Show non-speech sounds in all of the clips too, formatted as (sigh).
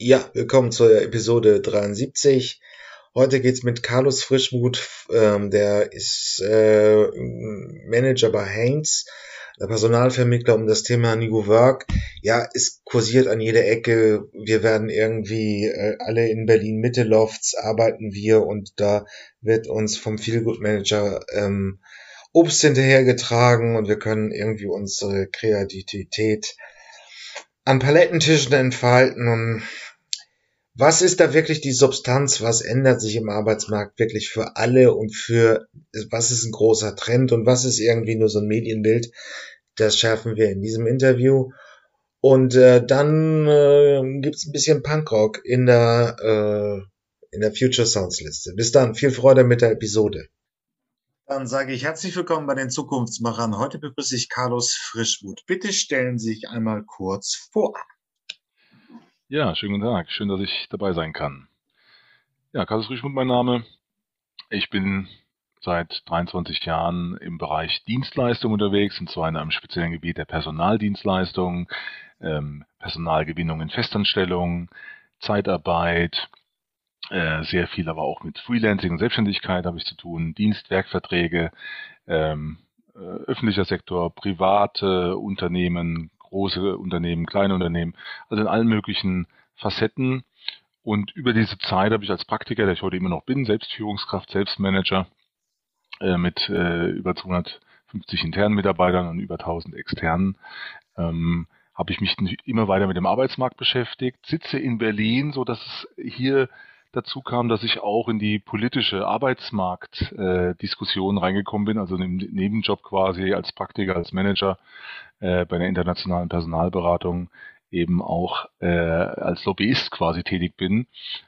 Ja, willkommen zur Episode 73. Heute geht's mit Carlos Frischmuth, ähm, der ist äh, Manager bei Haynes, der Personalvermittler um das Thema New Work. Ja, es kursiert an jeder Ecke. Wir werden irgendwie äh, alle in Berlin Mitte Lofts arbeiten wir und da wird uns vom Feelgood Manager ähm, Obst hinterhergetragen und wir können irgendwie unsere Kreativität an Palettentischen entfalten und was ist da wirklich die Substanz? Was ändert sich im Arbeitsmarkt wirklich für alle und für was ist ein großer Trend und was ist irgendwie nur so ein Medienbild? Das schärfen wir in diesem Interview. Und äh, dann äh, gibt ein bisschen Punkrock in der, äh, in der Future Sounds Liste. Bis dann, viel Freude mit der Episode. Dann sage ich herzlich willkommen bei den Zukunftsmachern. Heute begrüße ich Carlos Frischmuth. Bitte stellen Sie sich einmal kurz vor. Ja, schönen guten Tag. Schön, dass ich dabei sein kann. Ja, Carlos Rischmund mein Name. Ich bin seit 23 Jahren im Bereich Dienstleistung unterwegs, und zwar in einem speziellen Gebiet der Personaldienstleistung, ähm, Personalgewinnung in Festanstellung, Zeitarbeit, äh, sehr viel aber auch mit Freelancing und Selbstständigkeit habe ich zu tun, Dienstwerkverträge, ähm, äh, öffentlicher Sektor, private Unternehmen, große Unternehmen, kleine Unternehmen, also in allen möglichen Facetten. Und über diese Zeit habe ich als Praktiker, der ich heute immer noch bin, Selbstführungskraft, Selbstmanager, äh, mit äh, über 250 internen Mitarbeitern und über 1000 externen, ähm, habe ich mich immer weiter mit dem Arbeitsmarkt beschäftigt, sitze in Berlin, so dass es hier dazu kam, dass ich auch in die politische Arbeitsmarktdiskussion äh, reingekommen bin, also im Nebenjob quasi als Praktiker, als Manager äh, bei einer internationalen Personalberatung eben auch äh, als Lobbyist quasi tätig bin.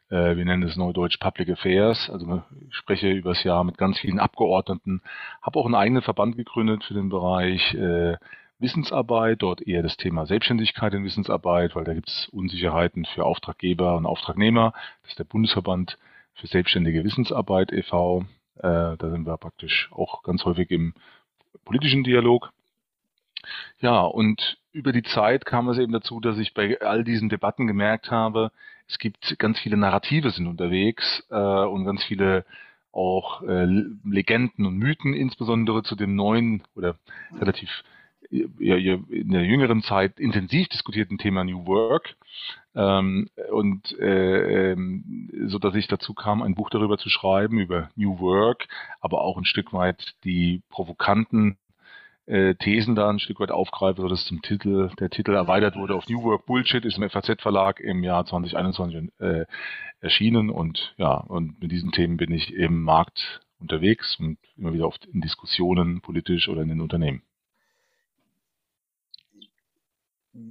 Äh, wir nennen es Neudeutsch Public Affairs. Also ich spreche übers Jahr mit ganz vielen Abgeordneten, habe auch einen eigenen Verband gegründet für den Bereich äh, Wissensarbeit, dort eher das Thema Selbstständigkeit in Wissensarbeit, weil da gibt es Unsicherheiten für Auftraggeber und Auftragnehmer. Das ist der Bundesverband für selbstständige Wissensarbeit e.V. Äh, da sind wir praktisch auch ganz häufig im politischen Dialog. Ja, und über die Zeit kam es eben dazu, dass ich bei all diesen Debatten gemerkt habe, es gibt ganz viele Narrative sind unterwegs äh, und ganz viele auch äh, Legenden und Mythen, insbesondere zu dem neuen oder relativ in der jüngeren Zeit intensiv diskutierten Thema New Work ähm, und äh, ähm, so dass ich dazu kam, ein Buch darüber zu schreiben über New Work, aber auch ein Stück weit die provokanten äh, Thesen da ein Stück weit aufgreife, sodass zum Titel der Titel erweitert wurde auf New Work Bullshit ist im FAZ Verlag im Jahr 2021 äh, erschienen und ja und mit diesen Themen bin ich im Markt unterwegs und immer wieder oft in Diskussionen politisch oder in den Unternehmen.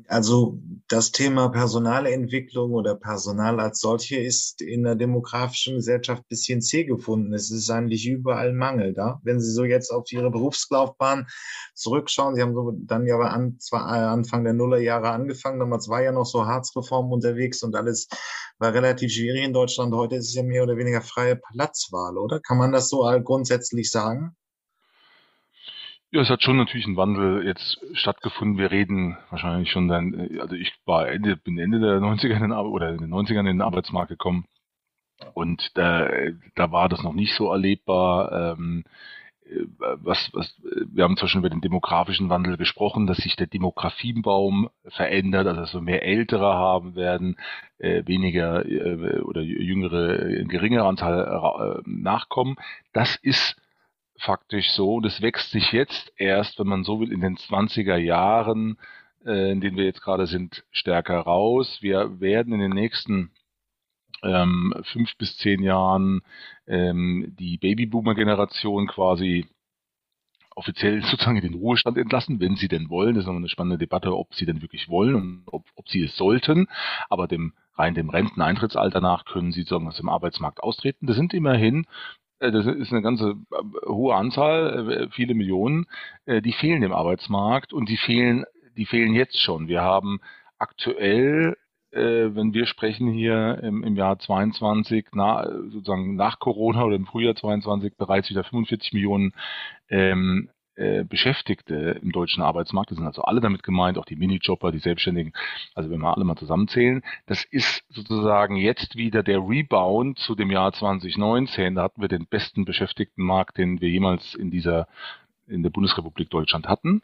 Also das Thema Personalentwicklung oder Personal als solche ist in der demografischen Gesellschaft bisschen zäh gefunden. Es ist eigentlich überall Mangel da. Wenn Sie so jetzt auf Ihre Berufslaufbahn zurückschauen, Sie haben dann ja an, zwar Anfang der Nullerjahre angefangen, damals war ja noch so Harzreform unterwegs und alles war relativ schwierig in Deutschland. Heute ist es ja mehr oder weniger freie Platzwahl, oder? Kann man das so grundsätzlich sagen? Ja, es hat schon natürlich ein Wandel jetzt stattgefunden. Wir reden wahrscheinlich schon dann, also ich war Ende, bin Ende der 90er in den, oder in den 90ern in den Arbeitsmarkt gekommen und da, da war das noch nicht so erlebbar. Ähm, was, was, wir haben zwar schon über den demografischen Wandel gesprochen, dass sich der Demografiebaum verändert, also dass wir mehr Ältere haben werden, äh, weniger äh, oder jüngere, ein geringerer Anzahl äh, nachkommen. Das ist faktisch so. Und es wächst sich jetzt erst, wenn man so will, in den 20er Jahren, äh, in denen wir jetzt gerade sind, stärker raus. Wir werden in den nächsten ähm, fünf bis zehn Jahren ähm, die Babyboomer-Generation quasi offiziell (laughs) sozusagen in den Ruhestand entlassen, wenn sie denn wollen. Das ist noch eine spannende Debatte, ob sie denn wirklich wollen und ob, ob sie es sollten. Aber dem rein dem Renteneintrittsalter nach können sie sozusagen aus dem Arbeitsmarkt austreten. Das sind immerhin das ist eine ganze äh, hohe Anzahl, äh, viele Millionen, die fehlen im Arbeitsmarkt und die fehlen, die fehlen jetzt schon. Wir haben aktuell, wenn wir sprechen hier im, Jahr 22, na, sozusagen nach Corona oder im Frühjahr 22 bereits wieder 45 Millionen ähm, äh, Beschäftigte im deutschen Arbeitsmarkt, das sind also alle damit gemeint, auch die Minijobber, die Selbstständigen, also wenn wir alle mal zusammenzählen, das ist sozusagen jetzt wieder der Rebound zu dem Jahr 2019. Da hatten wir den besten Beschäftigtenmarkt, den wir jemals in dieser in der Bundesrepublik Deutschland hatten.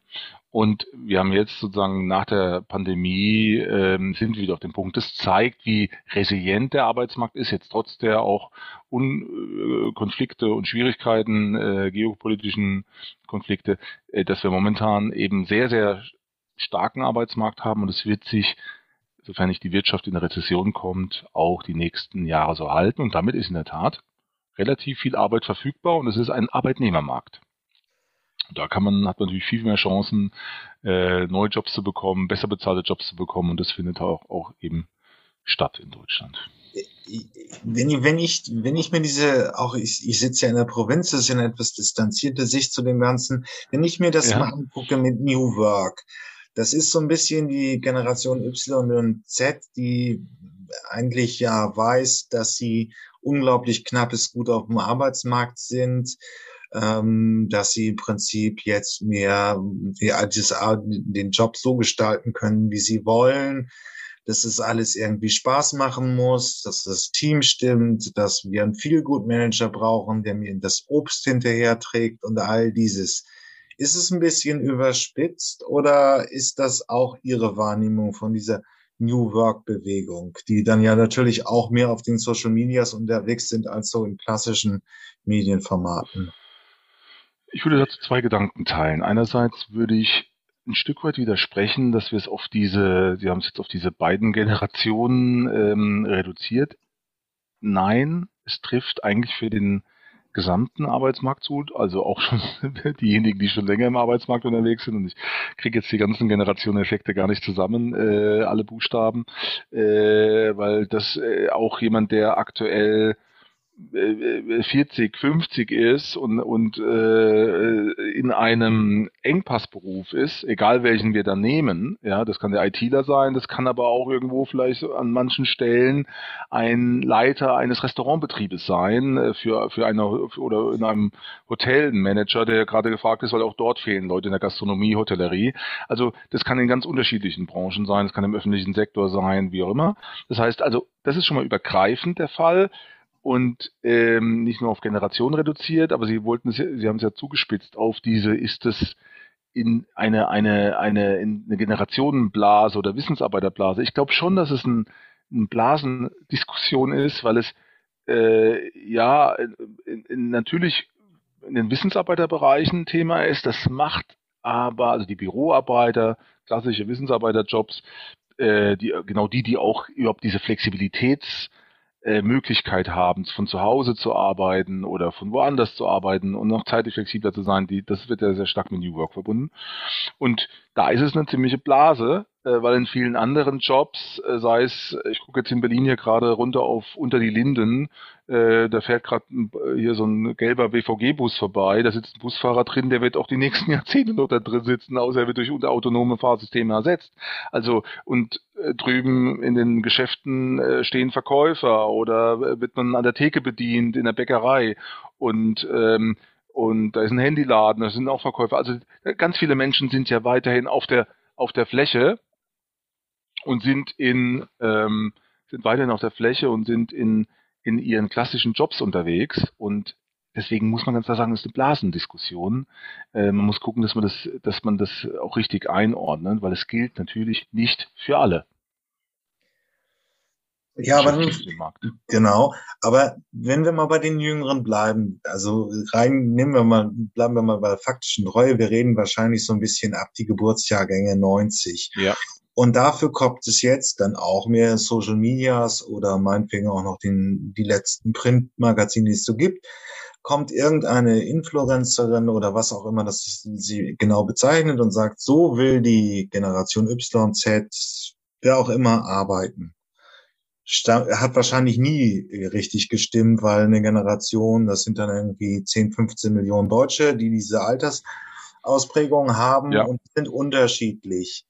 Und wir haben jetzt sozusagen nach der Pandemie ähm, sind wir wieder auf dem Punkt. Das zeigt, wie resilient der Arbeitsmarkt ist, jetzt trotz der auch Un äh, Konflikte und Schwierigkeiten, äh, geopolitischen Konflikte, äh, dass wir momentan eben sehr, sehr starken Arbeitsmarkt haben und es wird sich, sofern nicht die Wirtschaft in eine Rezession kommt, auch die nächsten Jahre so halten. Und damit ist in der Tat relativ viel Arbeit verfügbar und es ist ein Arbeitnehmermarkt. Da kann man, hat man natürlich viel mehr Chancen, äh, neue Jobs zu bekommen, besser bezahlte Jobs zu bekommen und das findet auch, auch eben statt in Deutschland. Wenn, ich, wenn ich, wenn ich mir diese, auch ich, ich sitze ja in der Provinz, das ist ja eine etwas distanzierte Sicht zu dem Ganzen, wenn ich mir das ja. mal angucke mit New Work, das ist so ein bisschen die Generation Y und Z, die eigentlich ja weiß, dass sie unglaublich knappes Gut auf dem Arbeitsmarkt sind, ähm, dass sie im Prinzip jetzt mehr die, den Job so gestalten können, wie sie wollen, dass es alles irgendwie Spaß machen muss, dass das Team stimmt, dass wir einen Feelgood-Manager brauchen, der mir das Obst hinterher trägt und all dieses. Ist es ein bisschen überspitzt oder ist das auch Ihre Wahrnehmung von dieser New Work-Bewegung, die dann ja natürlich auch mehr auf den Social Medias unterwegs sind als so in klassischen Medienformaten? Ich würde dazu zwei Gedanken teilen. Einerseits würde ich ein Stück weit widersprechen, dass wir es auf diese, Sie haben es jetzt auf diese beiden Generationen ähm, reduziert. Nein, es trifft eigentlich für den gesamten Arbeitsmarkt zu, also auch schon (laughs) diejenigen, die schon länger im Arbeitsmarkt unterwegs sind. Und ich kriege jetzt die ganzen Generationeneffekte gar nicht zusammen, äh, alle Buchstaben, äh, weil das äh, auch jemand, der aktuell 40, 50 ist und, und äh, in einem Engpassberuf ist, egal welchen wir da nehmen, ja, das kann der ITler sein, das kann aber auch irgendwo vielleicht an manchen Stellen ein Leiter eines Restaurantbetriebes sein, äh, für, für eine oder in einem Hotel ein Manager, der gerade gefragt ist, weil auch dort fehlen Leute in der Gastronomie, Hotellerie. Also das kann in ganz unterschiedlichen Branchen sein, das kann im öffentlichen Sektor sein, wie auch immer. Das heißt also, das ist schon mal übergreifend der Fall und ähm, nicht nur auf Generation reduziert, aber sie wollten es, sie haben es ja zugespitzt auf diese, ist es in eine, eine, eine, in eine Generationenblase oder Wissensarbeiterblase. Ich glaube schon, dass es ein, eine Blasendiskussion ist, weil es äh, ja in, in, natürlich in den Wissensarbeiterbereichen Thema ist. Das macht aber, also die Büroarbeiter, klassische Wissensarbeiterjobs, äh, die, genau die, die auch überhaupt diese Flexibilitäts äh, Möglichkeit haben, von zu Hause zu arbeiten oder von woanders zu arbeiten und noch zeitlich flexibler zu sein, die, das wird ja sehr stark mit New Work verbunden. Und da ist es eine ziemliche Blase, weil in vielen anderen Jobs, äh, sei es, ich gucke jetzt in Berlin hier gerade runter auf unter die Linden, äh, da fährt gerade hier so ein gelber BVG-Bus vorbei, da sitzt ein Busfahrer drin, der wird auch die nächsten (laughs) Jahrzehnte noch da drin sitzen, außer er wird durch autonome Fahrsysteme ersetzt. Also und äh, drüben in den Geschäften äh, stehen Verkäufer oder wird man an der Theke bedient in der Bäckerei und ähm, und da ist ein Handyladen, da sind auch Verkäufer. Also ganz viele Menschen sind ja weiterhin auf der auf der Fläche und sind in ähm, sind weiterhin auf der Fläche und sind in in ihren klassischen Jobs unterwegs und deswegen muss man ganz klar sagen, das ist eine Blasendiskussion. Äh, man muss gucken, dass man das, dass man das auch richtig einordnet, weil es gilt natürlich nicht für alle. Ja, aber genau. Aber wenn wir mal bei den Jüngeren bleiben, also rein nehmen wir mal, bleiben wir mal bei der faktischen Treue. Wir reden wahrscheinlich so ein bisschen ab die Geburtsjahrgänge 90. Ja. Und dafür kommt es jetzt dann auch mehr Social Medias oder meinetwegen auch noch den, die letzten Printmagazine, die es so gibt. Kommt irgendeine Influencerin oder was auch immer, das sie genau bezeichnet und sagt, so will die Generation YZ, wer auch immer arbeiten. Hat wahrscheinlich nie richtig gestimmt, weil eine Generation, das sind dann irgendwie 10, 15 Millionen Deutsche, die diese Altersausprägungen haben ja. und sind unterschiedlich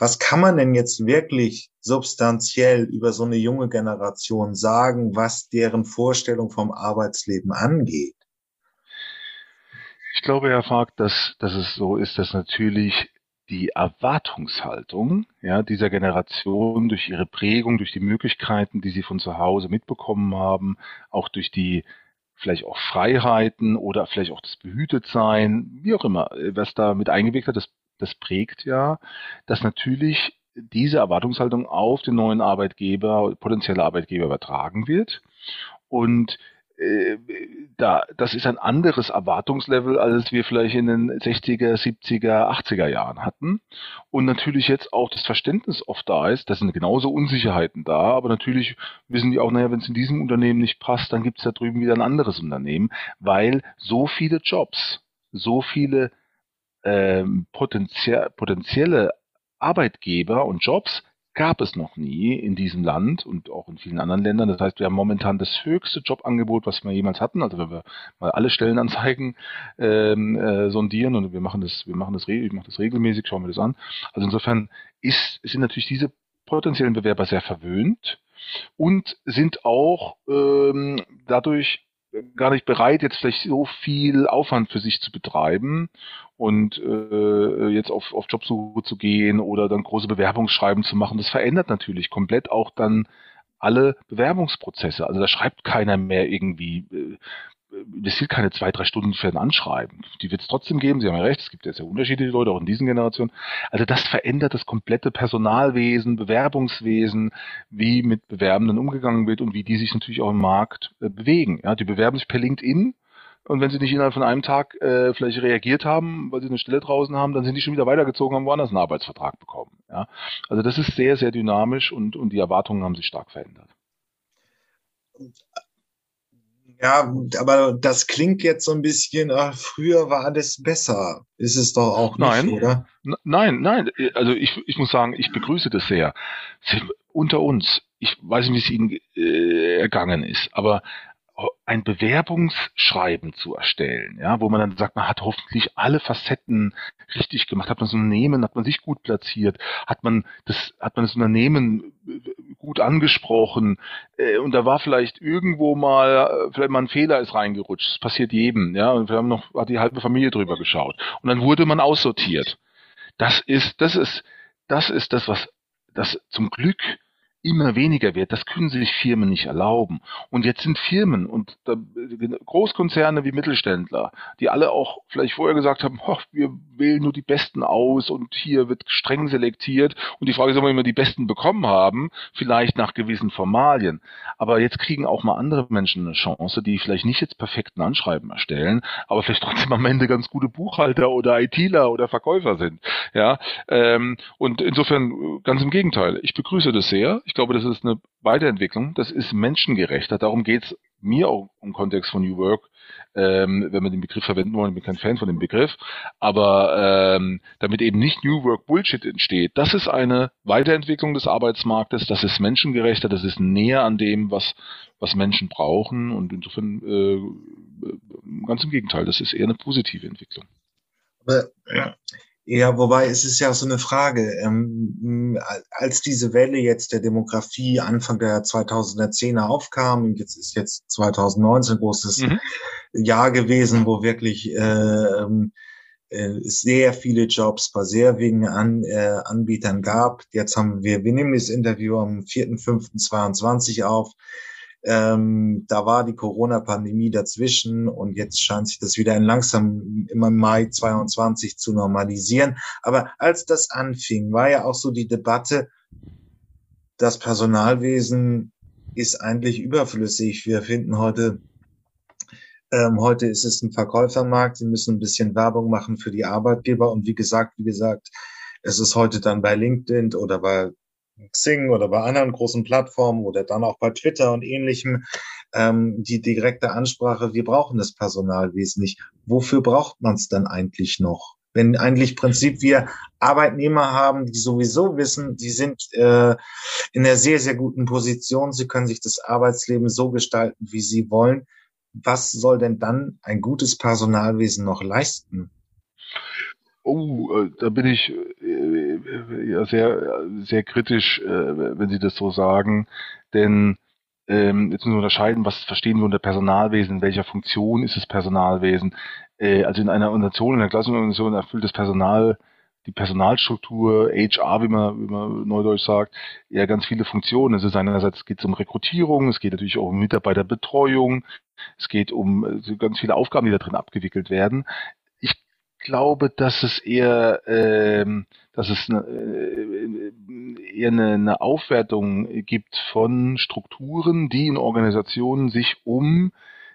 was kann man denn jetzt wirklich substanziell über so eine junge Generation sagen, was deren Vorstellung vom Arbeitsleben angeht? Ich glaube, Herr Fark, dass, dass es so ist, dass natürlich die Erwartungshaltung ja, dieser Generation durch ihre Prägung, durch die Möglichkeiten, die sie von zu Hause mitbekommen haben, auch durch die vielleicht auch Freiheiten oder vielleicht auch das Behütetsein, wie auch immer, was da mit eingewirkt hat, das, das prägt ja, dass natürlich diese Erwartungshaltung auf den neuen Arbeitgeber, potenzielle Arbeitgeber übertragen wird. Und äh, da, das ist ein anderes Erwartungslevel, als wir vielleicht in den 60er, 70er, 80er Jahren hatten. Und natürlich jetzt auch das Verständnis oft da ist, da sind genauso Unsicherheiten da, aber natürlich wissen die auch, naja, wenn es in diesem Unternehmen nicht passt, dann gibt es da drüben wieder ein anderes Unternehmen, weil so viele Jobs, so viele ähm, potenzielle, potenzielle Arbeitgeber und Jobs gab es noch nie in diesem Land und auch in vielen anderen Ländern. Das heißt, wir haben momentan das höchste Jobangebot, was wir jemals hatten. Also wenn wir mal alle Stellenanzeigen ähm, äh, sondieren und wir machen das, wir machen das, ich mache das regelmäßig, schauen wir das an. Also insofern ist, sind natürlich diese potenziellen Bewerber sehr verwöhnt und sind auch ähm, dadurch gar nicht bereit, jetzt vielleicht so viel Aufwand für sich zu betreiben und äh, jetzt auf, auf Jobsuche zu gehen oder dann große Bewerbungsschreiben zu machen. Das verändert natürlich komplett auch dann alle Bewerbungsprozesse. Also da schreibt keiner mehr irgendwie äh, es sind keine zwei, drei Stunden für ein Anschreiben. Die wird es trotzdem geben, Sie haben ja recht, es gibt ja sehr unterschiedliche Leute, auch in diesen Generationen. Also das verändert das komplette Personalwesen, Bewerbungswesen, wie mit Bewerbenden umgegangen wird und wie die sich natürlich auch im Markt äh, bewegen. Ja, die bewerben sich per LinkedIn und wenn sie nicht innerhalb von einem Tag äh, vielleicht reagiert haben, weil sie eine Stelle draußen haben, dann sind die schon wieder weitergezogen, haben woanders einen Arbeitsvertrag bekommen. Ja? Also das ist sehr, sehr dynamisch und, und die Erwartungen haben sich stark verändert. Ja, aber das klingt jetzt so ein bisschen, ach, früher war alles besser. Ist es doch auch nicht, nein, oder? Nein, nein. Also ich, ich muss sagen, ich begrüße das sehr. Unter uns, ich weiß nicht, wie es Ihnen äh, ergangen ist, aber ein Bewerbungsschreiben zu erstellen, ja, wo man dann sagt, man hat hoffentlich alle Facetten richtig gemacht, hat man das Unternehmen, hat man sich gut platziert, hat man das, hat man das Unternehmen äh, gut angesprochen äh, und da war vielleicht irgendwo mal, äh, vielleicht mal ein Fehler ist reingerutscht, das passiert jedem, ja, und wir haben noch, hat die halbe Familie drüber geschaut und dann wurde man aussortiert. Das ist, das ist, das ist das, was, das zum Glück immer weniger wird. Das können sich Firmen nicht erlauben. Und jetzt sind Firmen und da, Großkonzerne wie Mittelständler, die alle auch vielleicht vorher gesagt haben, wir wählen nur die Besten aus und hier wird streng selektiert. Und die Frage ist, ob wir immer die Besten bekommen haben, vielleicht nach gewissen Formalien. Aber jetzt kriegen auch mal andere Menschen eine Chance, die vielleicht nicht jetzt perfekten Anschreiben erstellen, aber vielleicht trotzdem am Ende ganz gute Buchhalter oder ITler oder Verkäufer sind. Ja, ähm, und insofern ganz im Gegenteil. Ich begrüße das sehr. Ich glaube, das ist eine Weiterentwicklung. Das ist menschengerechter. Darum geht es mir auch im Kontext von New Work, ähm, wenn wir den Begriff verwenden wollen. Ich bin kein Fan von dem Begriff. Aber ähm, damit eben nicht New Work Bullshit entsteht, das ist eine Weiterentwicklung des Arbeitsmarktes. Das ist menschengerechter. Das ist näher an dem, was, was Menschen brauchen. Und insofern äh, ganz im Gegenteil. Das ist eher eine positive Entwicklung. Aber ja, wobei es ist ja so eine Frage, ähm, als diese Welle jetzt der Demografie Anfang der 2010er aufkam, jetzt ist jetzt 2019 großes mhm. Jahr gewesen, wo wirklich äh, äh, sehr viele Jobs bei sehr wenigen An, äh, Anbietern gab. Jetzt haben wir, wir nehmen das Interview am 4.5.22 auf. Ähm, da war die Corona-Pandemie dazwischen und jetzt scheint sich das wieder in langsam immer Mai 22 zu normalisieren. Aber als das anfing, war ja auch so die Debatte, das Personalwesen ist eigentlich überflüssig. Wir finden heute, ähm, heute ist es ein Verkäufermarkt. Sie müssen ein bisschen Werbung machen für die Arbeitgeber. Und wie gesagt, wie gesagt, es ist heute dann bei LinkedIn oder bei Xing oder bei anderen großen Plattformen oder dann auch bei Twitter und ähnlichem ähm, die direkte Ansprache, wir brauchen das Personalwesen nicht. Wofür braucht man es dann eigentlich noch? Wenn eigentlich Prinzip wir Arbeitnehmer haben, die sowieso wissen, die sind äh, in einer sehr, sehr guten Position, sie können sich das Arbeitsleben so gestalten, wie sie wollen. Was soll denn dann ein gutes Personalwesen noch leisten? Oh, äh, da bin ich äh, ja sehr, sehr kritisch, äh, wenn Sie das so sagen, denn ähm, jetzt müssen wir unterscheiden, was verstehen wir unter Personalwesen, in welcher Funktion ist das Personalwesen. Äh, also in einer Organisation, in einer Klassenorganisation erfüllt das Personal die Personalstruktur, HR, wie man, wie man neudeutsch sagt, ja ganz viele Funktionen. Es ist einerseits geht um Rekrutierung, es geht natürlich auch um Mitarbeiterbetreuung, es geht um äh, ganz viele Aufgaben, die da drin abgewickelt werden. Glaube, dass es eher, ähm, dass es eine, äh, eher eine, eine Aufwertung gibt von Strukturen, die in Organisationen sich um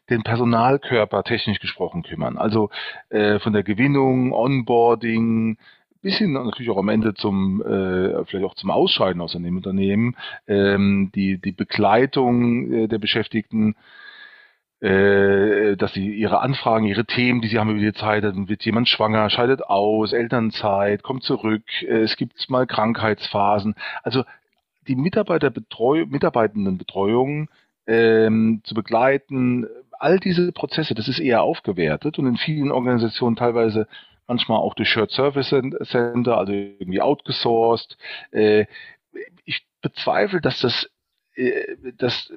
den Personalkörper technisch gesprochen kümmern. Also äh, von der Gewinnung, Onboarding, bis hin natürlich auch am Ende zum, äh, vielleicht auch zum Ausscheiden aus einem Unternehmen, ähm, die, die Begleitung äh, der Beschäftigten, äh, dass sie ihre Anfragen, ihre Themen, die sie haben über die Zeit, dann wird jemand schwanger, scheidet aus, Elternzeit, kommt zurück, äh, es gibt mal Krankheitsphasen. Also die Mitarbeiterbetreuung, Mitarbeitendenbetreuung ähm, zu begleiten, all diese Prozesse, das ist eher aufgewertet und in vielen Organisationen teilweise manchmal auch durch Shared Service Center, also irgendwie outgesourced. Äh, ich bezweifle, dass das, äh, dass,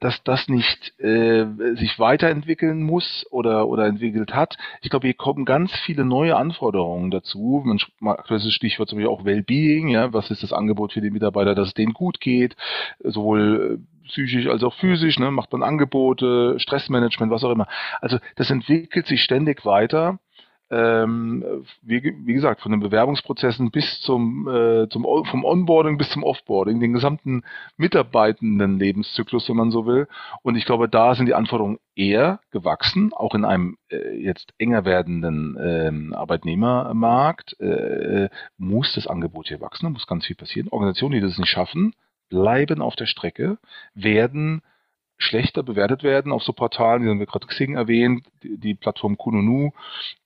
dass das nicht äh, sich weiterentwickeln muss oder, oder entwickelt hat. Ich glaube, hier kommen ganz viele neue Anforderungen dazu. Man, aktuelles Stichwort zum Beispiel auch Wellbeing, ja, was ist das Angebot für die Mitarbeiter, dass es denen gut geht, sowohl psychisch als auch physisch, ne, macht man Angebote, Stressmanagement, was auch immer. Also das entwickelt sich ständig weiter ähm, wie, wie, gesagt, von den Bewerbungsprozessen bis zum, äh, zum vom Onboarding bis zum Offboarding, den gesamten mitarbeitenden Lebenszyklus, wenn man so will. Und ich glaube, da sind die Anforderungen eher gewachsen, auch in einem äh, jetzt enger werdenden ähm, Arbeitnehmermarkt äh, muss das Angebot hier wachsen, da muss ganz viel passieren. Organisationen, die das nicht schaffen, bleiben auf der Strecke, werden schlechter bewertet werden auf so Portalen, die haben wir gerade Xing erwähnt, die, die Plattform Kununu,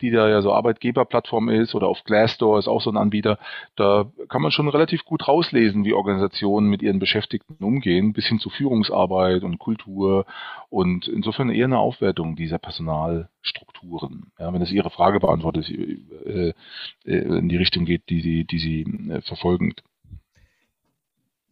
die da ja so Arbeitgeberplattform ist, oder auf Glassdoor ist auch so ein Anbieter. Da kann man schon relativ gut rauslesen, wie Organisationen mit ihren Beschäftigten umgehen, bis hin zu Führungsarbeit und Kultur und insofern eher eine Aufwertung dieser Personalstrukturen. Ja, wenn das Ihre Frage beantwortet, äh, äh, in die Richtung geht, die Sie, die Sie äh, verfolgen.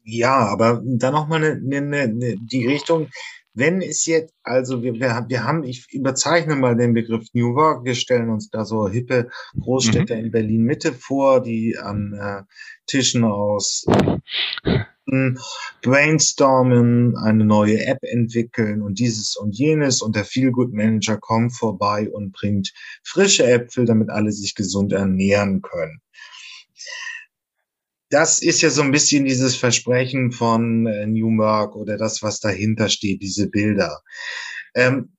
Ja, aber dann noch mal eine, eine, eine, die Richtung, wenn es jetzt, also wir, wir, wir haben, ich überzeichne mal den Begriff New Work, wir stellen uns da so hippe Großstädte mhm. in Berlin Mitte vor, die an äh, Tischen aus äh, brainstormen, eine neue App entwickeln und dieses und jenes und der Feelgood Manager kommt vorbei und bringt frische Äpfel, damit alle sich gesund ernähren können das ist ja so ein bisschen dieses Versprechen von äh, Newmark oder das, was dahinter steht, diese Bilder. Ähm,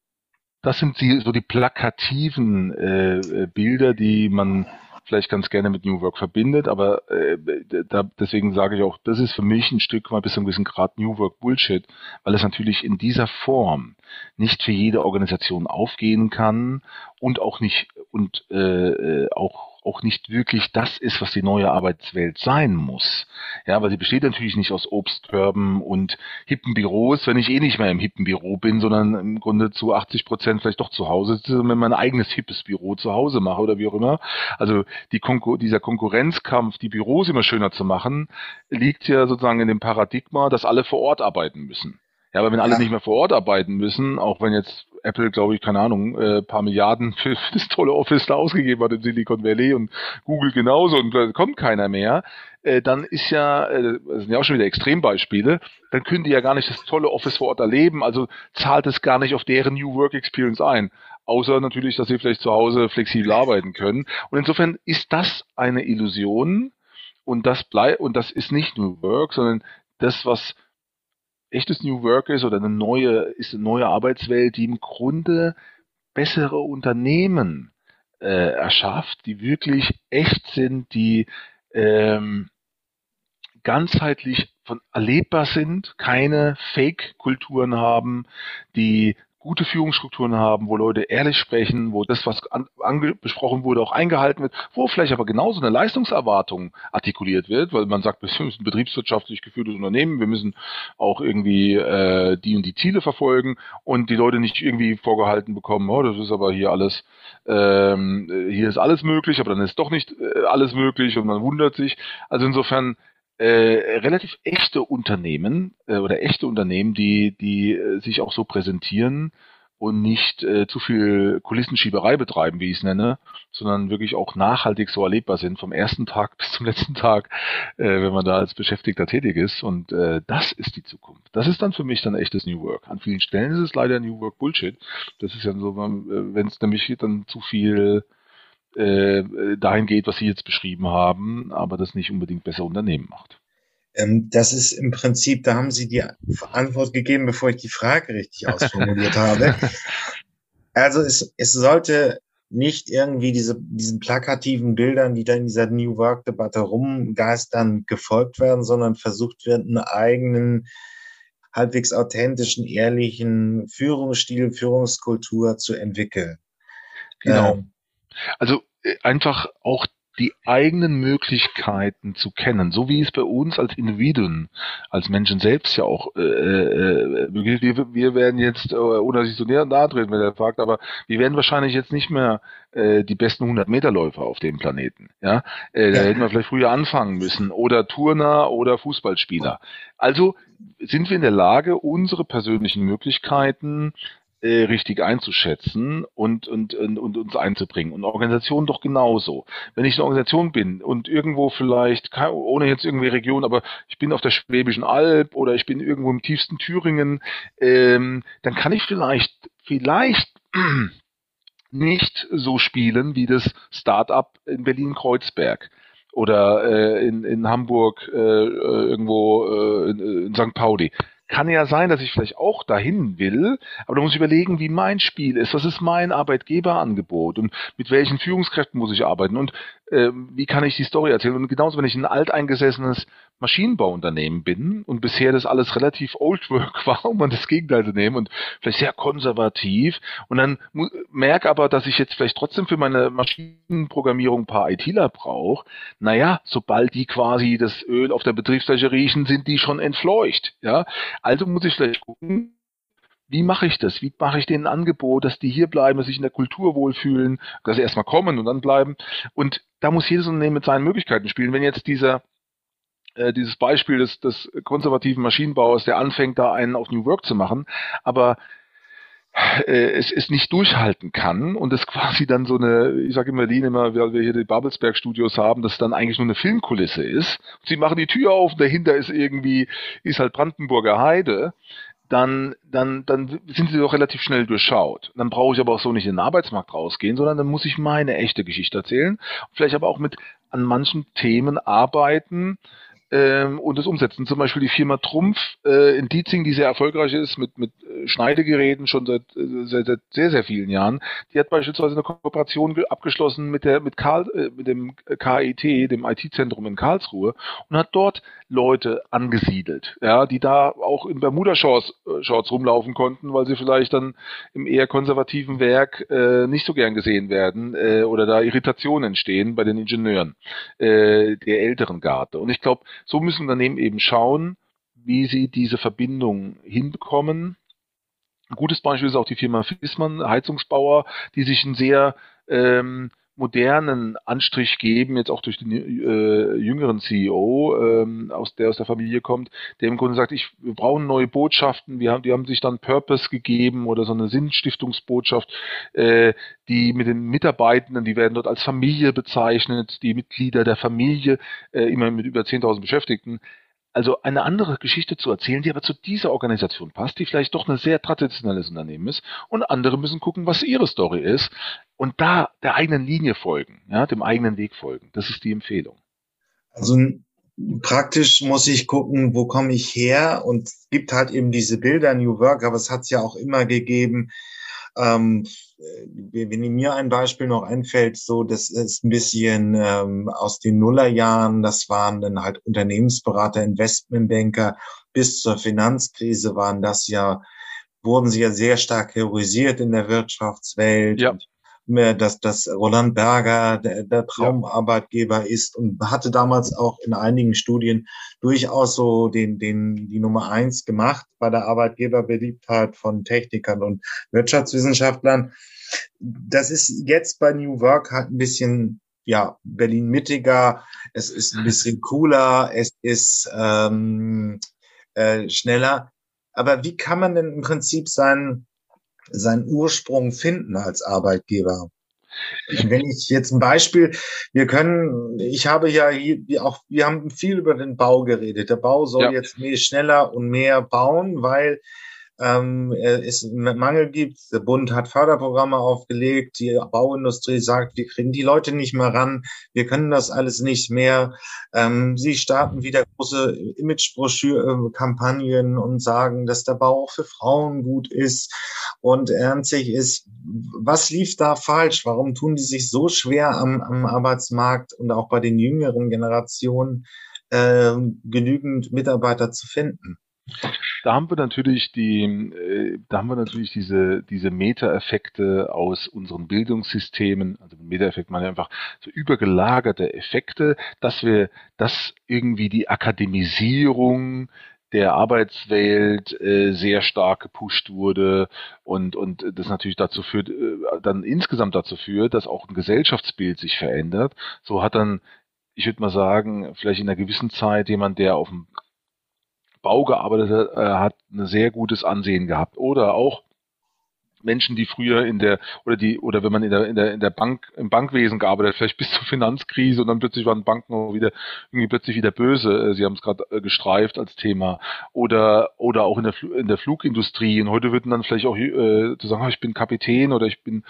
das sind die, so die plakativen äh, äh, Bilder, die man vielleicht ganz gerne mit New Work verbindet, aber äh, da, deswegen sage ich auch, das ist für mich ein Stück mal bis zu einem gewissen Grad New Work Bullshit, weil es natürlich in dieser Form nicht für jede Organisation aufgehen kann und auch nicht und äh, äh auch auch nicht wirklich das ist, was die neue Arbeitswelt sein muss. Ja, weil sie besteht natürlich nicht aus Obstkörben und hippen Büros, wenn ich eh nicht mehr im hippen Büro bin, sondern im Grunde zu 80 Prozent vielleicht doch zu Hause sitze mir mein eigenes hippes Büro zu Hause mache oder wie auch immer. Also die Konkur dieser Konkurrenzkampf, die Büros immer schöner zu machen, liegt ja sozusagen in dem Paradigma, dass alle vor Ort arbeiten müssen. Ja, aber wenn alle ja. nicht mehr vor Ort arbeiten müssen, auch wenn jetzt Apple, glaube ich, keine Ahnung, äh, paar Milliarden für, (laughs) für das tolle Office da ausgegeben hat in Silicon Valley und Google genauso und da kommt keiner mehr, äh, dann ist ja, äh, das sind ja auch schon wieder Extrembeispiele, dann können die ja gar nicht das tolle Office vor Ort erleben, also zahlt es gar nicht auf deren New Work Experience ein. Außer natürlich, dass sie vielleicht zu Hause flexibel arbeiten können. Und insofern ist das eine Illusion und das bleibt, und das ist nicht New Work, sondern das, was echtes New Work ist oder eine neue, ist eine neue Arbeitswelt, die im Grunde bessere Unternehmen äh, erschafft, die wirklich echt sind, die ähm, ganzheitlich von erlebbar sind, keine Fake-Kulturen haben, die gute Führungsstrukturen haben, wo Leute ehrlich sprechen, wo das, was an, besprochen wurde, auch eingehalten wird, wo vielleicht aber genauso eine Leistungserwartung artikuliert wird, weil man sagt, (laughs) wir ein betriebswirtschaftlich geführtes Unternehmen, wir müssen auch irgendwie äh, die und die Ziele verfolgen und die Leute nicht irgendwie vorgehalten bekommen, oh, das ist aber hier alles, ähm, hier ist alles möglich, aber dann ist doch nicht äh, alles möglich und man wundert sich. Also insofern äh, relativ echte Unternehmen äh, oder echte Unternehmen, die, die äh, sich auch so präsentieren und nicht äh, zu viel Kulissenschieberei betreiben, wie ich es nenne, sondern wirklich auch nachhaltig so erlebbar sind, vom ersten Tag (laughs) bis zum letzten Tag, äh, wenn man da als Beschäftigter tätig ist. Und das ist die Zukunft. Das ist dann für mich dann echtes New Work. An vielen Stellen ist es leider New Work Bullshit. Das ist ja so, wenn es nämlich dann zu viel äh, dahin geht, was Sie jetzt beschrieben haben, aber das nicht unbedingt besser Unternehmen macht. Ähm, das ist im Prinzip, da haben Sie die Antwort gegeben, bevor ich die Frage richtig ausformuliert (laughs) habe. Also es, es sollte nicht irgendwie diese, diesen plakativen Bildern, die da in dieser New Work-Debatte rumgeistern, gefolgt werden, sondern versucht wird, einen eigenen, halbwegs authentischen, ehrlichen Führungsstil, Führungskultur zu entwickeln. Genau. Ähm, also äh, einfach auch die eigenen Möglichkeiten zu kennen, so wie es bei uns als Individuen, als Menschen selbst ja auch, äh, äh, wir, wir werden jetzt, äh, ohne dass ich so näher nahe treten, wenn er fragt, aber wir werden wahrscheinlich jetzt nicht mehr äh, die besten 100 Meter Läufer auf dem Planeten. Ja, äh, da hätten wir vielleicht früher anfangen müssen oder Turner oder Fußballspieler. Also sind wir in der Lage, unsere persönlichen Möglichkeiten äh, richtig einzuschätzen und, und, und, und uns einzubringen. Und Organisationen doch genauso. Wenn ich eine Organisation bin und irgendwo vielleicht, ohne jetzt irgendwie Region, aber ich bin auf der Schwäbischen Alb oder ich bin irgendwo im tiefsten Thüringen, ähm, dann kann ich vielleicht, vielleicht (clears throat) nicht so spielen wie das Startup in Berlin-Kreuzberg oder äh, in, in Hamburg äh, äh irgendwo äh, in, in St. Pauli kann ja sein, dass ich vielleicht auch dahin will, aber da muss ich überlegen, wie mein Spiel ist, was ist mein Arbeitgeberangebot? Und mit welchen Führungskräften muss ich arbeiten? Und wie kann ich die Story erzählen. Und genauso, wenn ich ein alteingesessenes Maschinenbauunternehmen bin und bisher das alles relativ old work (laughs) war, um das Gegenteil zu nehmen und vielleicht sehr konservativ und dann merke aber, dass ich jetzt vielleicht trotzdem für meine Maschinenprogrammierung ein paar ITler brauche, naja, sobald die quasi das Öl auf der Betriebsfläche riechen, sind die schon entfleucht. Ja, also muss ich vielleicht gucken, wie mache ich das? Wie mache ich denen ein Angebot, dass die hier bleiben, dass sich in der Kultur wohlfühlen, dass sie erstmal kommen und dann bleiben. Und da muss jedes Unternehmen mit seinen Möglichkeiten spielen. Wenn jetzt dieser äh, dieses Beispiel des, des konservativen Maschinenbauers, der anfängt, da einen auf New Work zu machen, aber äh, es, es nicht durchhalten kann und es (laughs) quasi dann so eine, ich sage in Berlin immer, weil wir hier die Babelsberg Studios haben, dass dann eigentlich nur eine Filmkulisse ist. Sie machen die Tür auf und dahinter ist irgendwie, ist halt Brandenburger Heide dann, dann, dann sind sie doch relativ schnell durchschaut. Dann brauche ich aber auch so nicht in den Arbeitsmarkt rausgehen, sondern dann muss ich meine echte Geschichte erzählen. Vielleicht aber auch mit an manchen Themen arbeiten, ähm, und das umsetzen. Zum Beispiel die Firma Trumpf äh, in Dietzing, die sehr erfolgreich ist mit, mit äh, Schneidegeräten schon seit, äh, seit, seit sehr, sehr vielen Jahren. Die hat beispielsweise eine Kooperation abgeschlossen mit der mit Karl, äh, mit dem KIT, dem IT-Zentrum in Karlsruhe und hat dort Leute angesiedelt, ja, die da auch in Bermuda-Shorts äh, Shorts rumlaufen konnten, weil sie vielleicht dann im eher konservativen Werk äh, nicht so gern gesehen werden äh, oder da Irritationen entstehen bei den Ingenieuren äh, der älteren Garde. Und ich glaube, so müssen Unternehmen eben schauen, wie sie diese Verbindung hinbekommen. Ein gutes Beispiel ist auch die Firma Fissmann, Heizungsbauer, die sich ein sehr ähm, modernen Anstrich geben, jetzt auch durch den äh, jüngeren CEO, ähm, aus der aus der Familie kommt, der im Grunde sagt, ich wir brauchen neue Botschaften, wir haben, die haben sich dann Purpose gegeben oder so eine Sinnstiftungsbotschaft, äh, die mit den Mitarbeitenden, die werden dort als Familie bezeichnet, die Mitglieder der Familie, äh, immer mit über 10.000 Beschäftigten, also eine andere Geschichte zu erzählen, die aber zu dieser Organisation passt, die vielleicht doch ein sehr traditionelles Unternehmen ist. Und andere müssen gucken, was ihre Story ist und da der eigenen Linie folgen, ja, dem eigenen Weg folgen. Das ist die Empfehlung. Also praktisch muss ich gucken, wo komme ich her und es gibt halt eben diese Bilder New Work, aber es hat es ja auch immer gegeben, ähm, wenn mir ein Beispiel noch einfällt, so das ist ein bisschen ähm, aus den Nullerjahren, das waren dann halt Unternehmensberater, Investmentbanker, bis zur Finanzkrise waren das ja, wurden sie ja sehr stark terrorisiert in der Wirtschaftswelt. Ja dass, dass Roland Berger der, der Traumarbeitgeber ist und hatte damals auch in einigen Studien durchaus so den, den, die Nummer eins gemacht bei der Arbeitgeberbeliebtheit von Technikern und Wirtschaftswissenschaftlern. Das ist jetzt bei New Work halt ein bisschen ja, Berlin-Mittiger, es ist ein bisschen cooler, es ist ähm, äh, schneller. Aber wie kann man denn im Prinzip seinen, seinen Ursprung finden als Arbeitgeber? Wenn ich jetzt ein Beispiel, wir können, ich habe ja hier auch, wir haben viel über den Bau geredet. Der Bau soll ja. jetzt mehr schneller und mehr bauen, weil ähm, es einen Mangel gibt. Der Bund hat Förderprogramme aufgelegt. Die Bauindustrie sagt, wir kriegen die Leute nicht mehr ran. Wir können das alles nicht mehr. Ähm, sie starten wieder große Imagebroschüre-Kampagnen und sagen, dass der Bau auch für Frauen gut ist und ernstlich ist. Was lief da falsch? Warum tun die sich so schwer am, am Arbeitsmarkt und auch bei den jüngeren Generationen äh, genügend Mitarbeiter zu finden? Da haben wir natürlich die, äh, da haben wir natürlich diese, diese Meta-Effekte aus unseren Bildungssystemen, also Meta-Effekt meine einfach so übergelagerte Effekte, dass wir, dass irgendwie die Akademisierung der Arbeitswelt äh, sehr stark gepusht wurde und und das natürlich dazu führt, äh, dann insgesamt dazu führt, dass auch ein Gesellschaftsbild sich verändert. So hat dann, ich würde mal sagen, vielleicht in einer gewissen Zeit jemand, der auf dem Bau gearbeitet äh, hat, ein sehr gutes Ansehen gehabt. Oder auch Menschen, die früher in der oder die oder wenn man in der in der in der Bank im Bankwesen gearbeitet, vielleicht bis zur Finanzkrise und dann plötzlich waren Banken auch wieder irgendwie plötzlich wieder böse. Äh, Sie haben es gerade äh, gestreift als Thema oder oder auch in der in der Flugindustrie und heute würden dann vielleicht auch äh, zu sagen, oh, ich bin Kapitän oder ich bin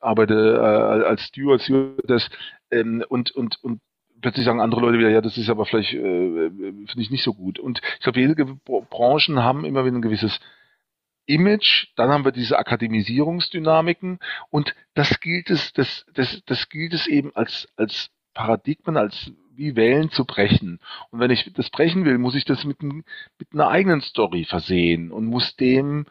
arbeite äh, als Steward, Stewardess ähm, und und und plötzlich sagen andere Leute wieder, ja, das ist aber vielleicht, äh, äh finde ich nicht so gut. Und ich glaube, jede Branchen haben immer wieder ein gewisses Image, dann haben wir diese Akademisierungsdynamiken und das gilt es, das, das, das gilt es eben als, als Paradigmen, als wie Wellen zu brechen. Und wenn ich das brechen will, muss ich das mit, mit einer eigenen Story versehen und muss dem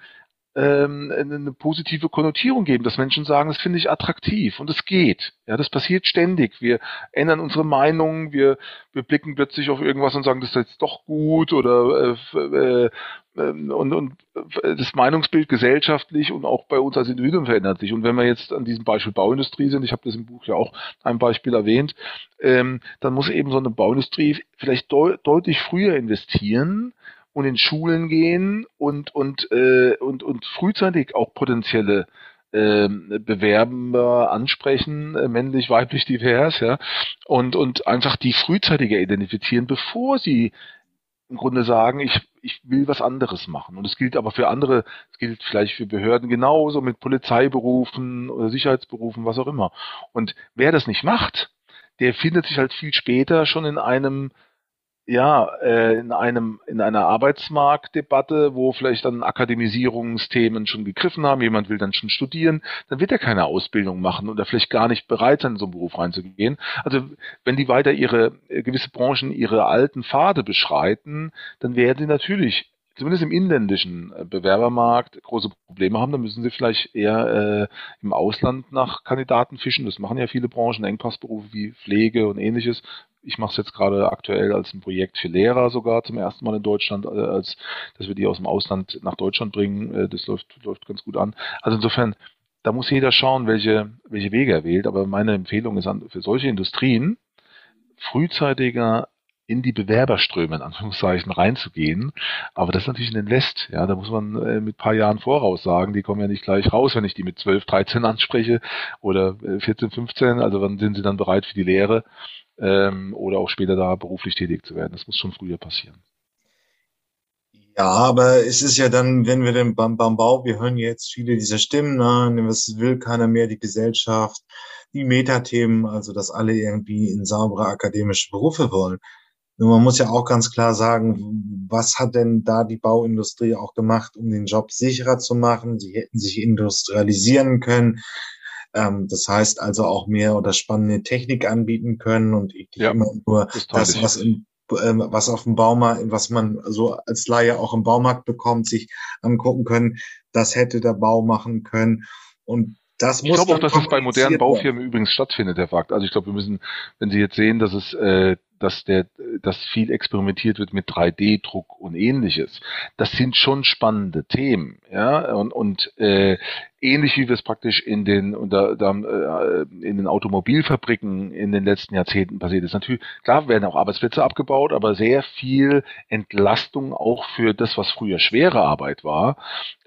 ähm, eine positive Konnotierung geben, dass Menschen sagen, das finde ich attraktiv und es geht. Ja, das passiert ständig. Wir ändern unsere Meinung, wir, wir blicken plötzlich auf irgendwas und sagen, das ist jetzt doch gut oder äh, äh, ähm, und, und das Meinungsbild gesellschaftlich und auch bei uns als Individuen verändert sich. Und wenn wir jetzt an diesem Beispiel Bauindustrie sind, ich habe das im Buch ja auch ein Beispiel erwähnt, ähm, dann muss eben so eine Bauindustrie vielleicht de deutlich früher investieren, und in Schulen gehen und und äh, und und frühzeitig auch potenzielle äh, Bewerber ansprechen, äh, männlich, weiblich, divers, ja, und und einfach die frühzeitiger identifizieren, bevor sie im Grunde sagen, ich ich will was anderes machen. Und es gilt aber für andere, es gilt vielleicht für Behörden genauso, mit Polizeiberufen oder Sicherheitsberufen, was auch immer. Und wer das nicht macht, der findet sich halt viel später schon in einem ja, äh, in einem, in einer Arbeitsmarktdebatte, wo vielleicht dann Akademisierungsthemen schon gegriffen haben, jemand will dann schon studieren, dann wird er keine Ausbildung machen oder vielleicht gar nicht bereit sein, in so einen Beruf reinzugehen. Also wenn die weiter ihre äh, gewisse Branchen ihre alten Pfade beschreiten, dann werden sie natürlich zumindest im inländischen äh, Bewerbermarkt große Probleme haben, dann müssen sie vielleicht eher äh, im Ausland nach Kandidaten fischen. Das machen ja viele Branchen, Engpassberufe wie Pflege und ähnliches. Ich mache es jetzt gerade aktuell als ein Projekt für Lehrer sogar zum ersten Mal in Deutschland, äh, als dass wir die aus dem Ausland nach Deutschland bringen. Äh, das läuft, läuft ganz gut an. Also insofern, da muss jeder schauen, welche, welche Wege er wählt. Aber meine Empfehlung ist an, für solche Industrien, frühzeitiger in die Bewerberströme in Anführungszeichen reinzugehen. Aber das ist natürlich ein Invest. Ja, da muss man äh, mit paar Jahren voraus sagen, die kommen ja nicht gleich raus, wenn ich die mit 12, 13 anspreche oder äh, 14, 15. Also wann sind sie dann bereit für die Lehre ähm, oder auch später da beruflich tätig zu werden? Das muss schon früher passieren. Ja, aber es ist ja dann, wenn wir denn beim, beim Bau, wir hören jetzt viele dieser Stimmen, ne, was will keiner mehr, die Gesellschaft, die Metathemen, also dass alle irgendwie in saubere akademische Berufe wollen. Nur man muss ja auch ganz klar sagen, was hat denn da die Bauindustrie auch gemacht, um den Job sicherer zu machen? Sie hätten sich industrialisieren können. Ähm, das heißt also auch mehr oder spannende Technik anbieten können und ich ja, immer nur das, das was im ähm, was auf dem Baumarkt, was man so als Laie auch im Baumarkt bekommt, sich angucken können. Das hätte der Bau machen können. Und das ich glaube auch, dass es bei modernen Baufirmen übrigens stattfindet, der Fakt. Also ich glaube, wir müssen, wenn Sie jetzt sehen, dass es äh, dass der, dass viel experimentiert wird mit 3D-Druck und ähnliches. Das sind schon spannende Themen, ja, und, und äh, ähnlich wie wir es praktisch in den unter, da, äh, in den Automobilfabriken in den letzten Jahrzehnten passiert ist. Natürlich, klar werden auch Arbeitsplätze abgebaut, aber sehr viel Entlastung auch für das, was früher schwere Arbeit war.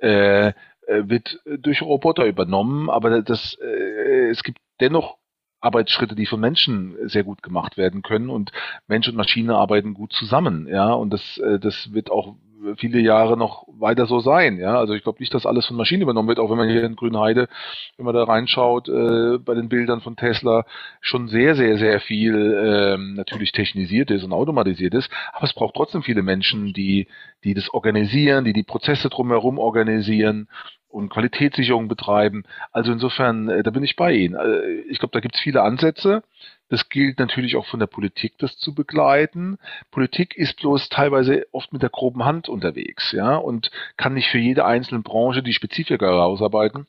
Äh, äh wird durch Roboter übernommen, aber das, äh, es gibt dennoch Arbeitsschritte, die von Menschen sehr gut gemacht werden können und Mensch und Maschine arbeiten gut zusammen, ja, und das, äh, das wird auch viele Jahre noch weiter so sein. Ja, also ich glaube nicht, dass alles von Maschinen übernommen wird, auch wenn man hier in Grünheide, wenn man da reinschaut, äh, bei den Bildern von Tesla schon sehr, sehr, sehr viel ähm, natürlich technisiert ist und automatisiert ist. Aber es braucht trotzdem viele Menschen, die, die das organisieren, die die Prozesse drumherum organisieren und Qualitätssicherung betreiben. Also insofern, äh, da bin ich bei Ihnen. Äh, ich glaube, da gibt es viele Ansätze. Das gilt natürlich auch von der Politik, das zu begleiten. Politik ist bloß teilweise oft mit der groben Hand unterwegs, ja, und kann nicht für jede einzelne Branche die Spezifika herausarbeiten.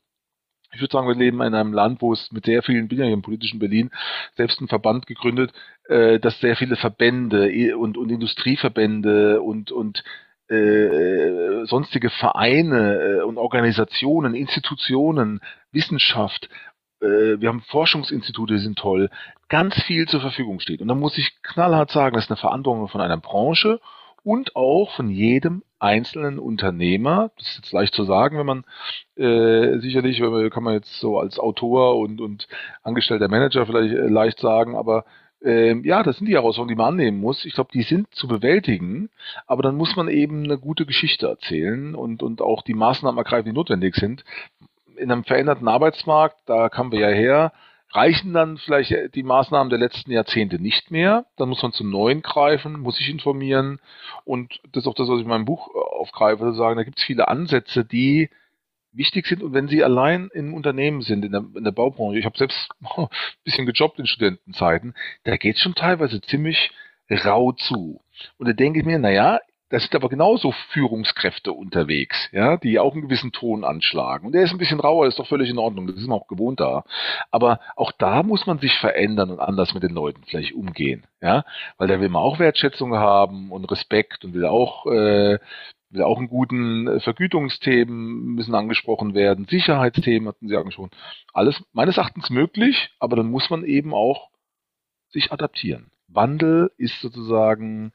Ich würde sagen, wir leben in einem Land, wo es mit sehr vielen, bin ja hier im politischen Berlin, selbst ein Verband gegründet, äh, dass sehr viele Verbände und, und Industrieverbände und, und äh, sonstige Vereine äh, und Organisationen, Institutionen, Wissenschaft, äh, wir haben Forschungsinstitute, die sind toll, ganz viel zur Verfügung steht. Und da muss ich knallhart sagen, das ist eine Verantwortung von einer Branche und auch von jedem einzelnen Unternehmer. Das ist jetzt leicht zu sagen, wenn man äh, sicherlich, kann man jetzt so als Autor und, und angestellter Manager vielleicht äh, leicht sagen, aber ähm, ja, das sind die Herausforderungen, die man annehmen muss. Ich glaube, die sind zu bewältigen, aber dann muss man eben eine gute Geschichte erzählen und, und auch die Maßnahmen ergreifen, die notwendig sind. In einem veränderten Arbeitsmarkt, da kamen wir ja her, reichen dann vielleicht die Maßnahmen der letzten Jahrzehnte nicht mehr. Dann muss man zum Neuen greifen, muss sich informieren. Und das ist auch das, was ich in meinem Buch aufgreife, zu sagen, da gibt es viele Ansätze, die wichtig sind und wenn sie allein im Unternehmen sind, in der, in der Baubranche, ich habe selbst (laughs) ein bisschen gejobbt in Studentenzeiten, da geht es schon teilweise ziemlich rau zu. Und da denke ich mir, naja, da sind aber genauso Führungskräfte unterwegs, ja, die auch einen gewissen Ton anschlagen. Und der ist ein bisschen rauer, ist doch völlig in Ordnung, das ist man auch gewohnt da. Aber auch da muss man sich verändern und anders mit den Leuten vielleicht umgehen, ja, weil da will man auch Wertschätzung haben und Respekt und will auch äh, auch einen guten äh, Vergütungsthemen müssen angesprochen werden, Sicherheitsthemen hatten Sie angesprochen. Alles meines Erachtens möglich, aber dann muss man eben auch sich adaptieren. Wandel ist sozusagen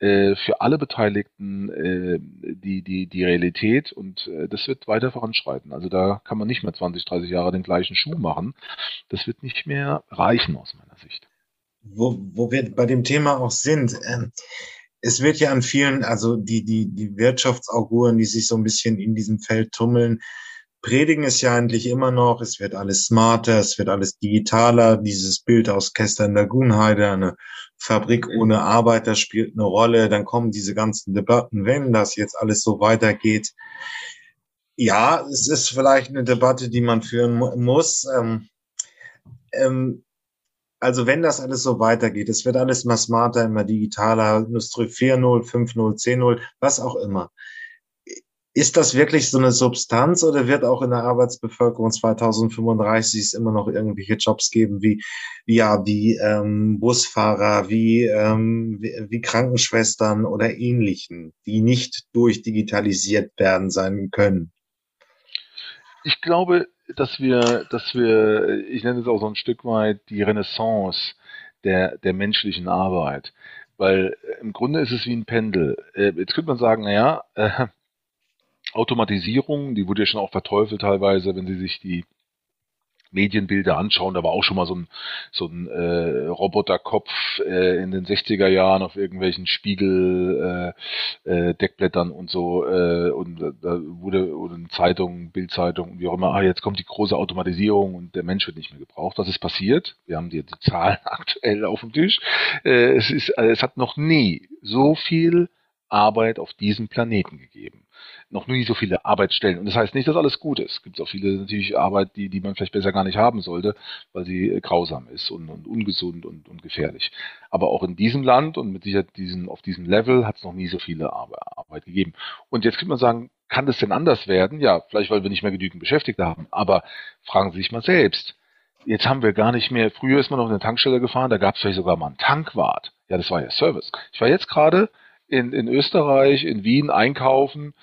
äh, für alle Beteiligten äh, die, die, die Realität und äh, das wird weiter voranschreiten. Also da kann man nicht mehr 20, 30 Jahre den gleichen Schuh machen. Das wird nicht mehr reichen aus meiner Sicht. Wo, wo wir bei dem Thema auch sind, ähm, es wird ja an vielen, also die, die, die Wirtschaftsauguren, die sich so ein bisschen in diesem Feld tummeln, predigen es ja eigentlich immer noch, es wird alles smarter, es wird alles digitaler. Dieses Bild aus Kester in der Gunheide, eine Fabrik ohne Arbeiter spielt eine Rolle. Dann kommen diese ganzen Debatten, wenn das jetzt alles so weitergeht. Ja, es ist vielleicht eine Debatte, die man führen muss. Ähm, ähm, also wenn das alles so weitergeht, es wird alles immer smarter, immer digitaler, Industrie 4.0, 5.0, 10.0, was auch immer. Ist das wirklich so eine Substanz oder wird auch in der Arbeitsbevölkerung 2035 es immer noch irgendwelche Jobs geben wie, ja, wie ähm, Busfahrer, wie, ähm, wie, wie Krankenschwestern oder ähnlichen, die nicht durchdigitalisiert werden sein können? Ich glaube, dass wir, dass wir, ich nenne es auch so ein Stück weit die Renaissance der, der menschlichen Arbeit. Weil äh, im Grunde ist es wie ein Pendel. Äh, jetzt könnte man sagen, naja, äh, Automatisierung, die wurde ja schon auch verteufelt teilweise, wenn Sie sich die Medienbilder anschauen, da war auch schon mal so ein, so ein äh, Roboterkopf äh, in den 60er Jahren auf irgendwelchen Spiegel äh, äh, Deckblättern und so äh, und da wurde oder in Zeitungen, Bildzeitung, wie auch immer, ah, jetzt kommt die große Automatisierung und der Mensch wird nicht mehr gebraucht. Was ist passiert? Wir haben die, die Zahlen (laughs) aktuell auf dem Tisch. Äh, es ist, äh, es hat noch nie so viel Arbeit auf diesem Planeten gegeben noch nie so viele Arbeitsstellen. Und das heißt nicht, dass alles gut ist. Es gibt auch viele natürlich Arbeit, die, die man vielleicht besser gar nicht haben sollte, weil sie äh, grausam ist und, und ungesund und, und gefährlich. Aber auch in diesem Land und mit Sicherheit diesen, auf diesem Level hat es noch nie so viele Arbeit gegeben. Und jetzt könnte man sagen, kann das denn anders werden? Ja, vielleicht weil wir nicht mehr genügend Beschäftigte haben. Aber fragen Sie sich mal selbst. jetzt haben wir gar nicht mehr, früher ist man noch in eine Tankstelle gefahren, da gab es vielleicht sogar mal einen Tankwart. Ja, das war ja Service. Ich war jetzt gerade in, in Österreich, in Wien einkaufen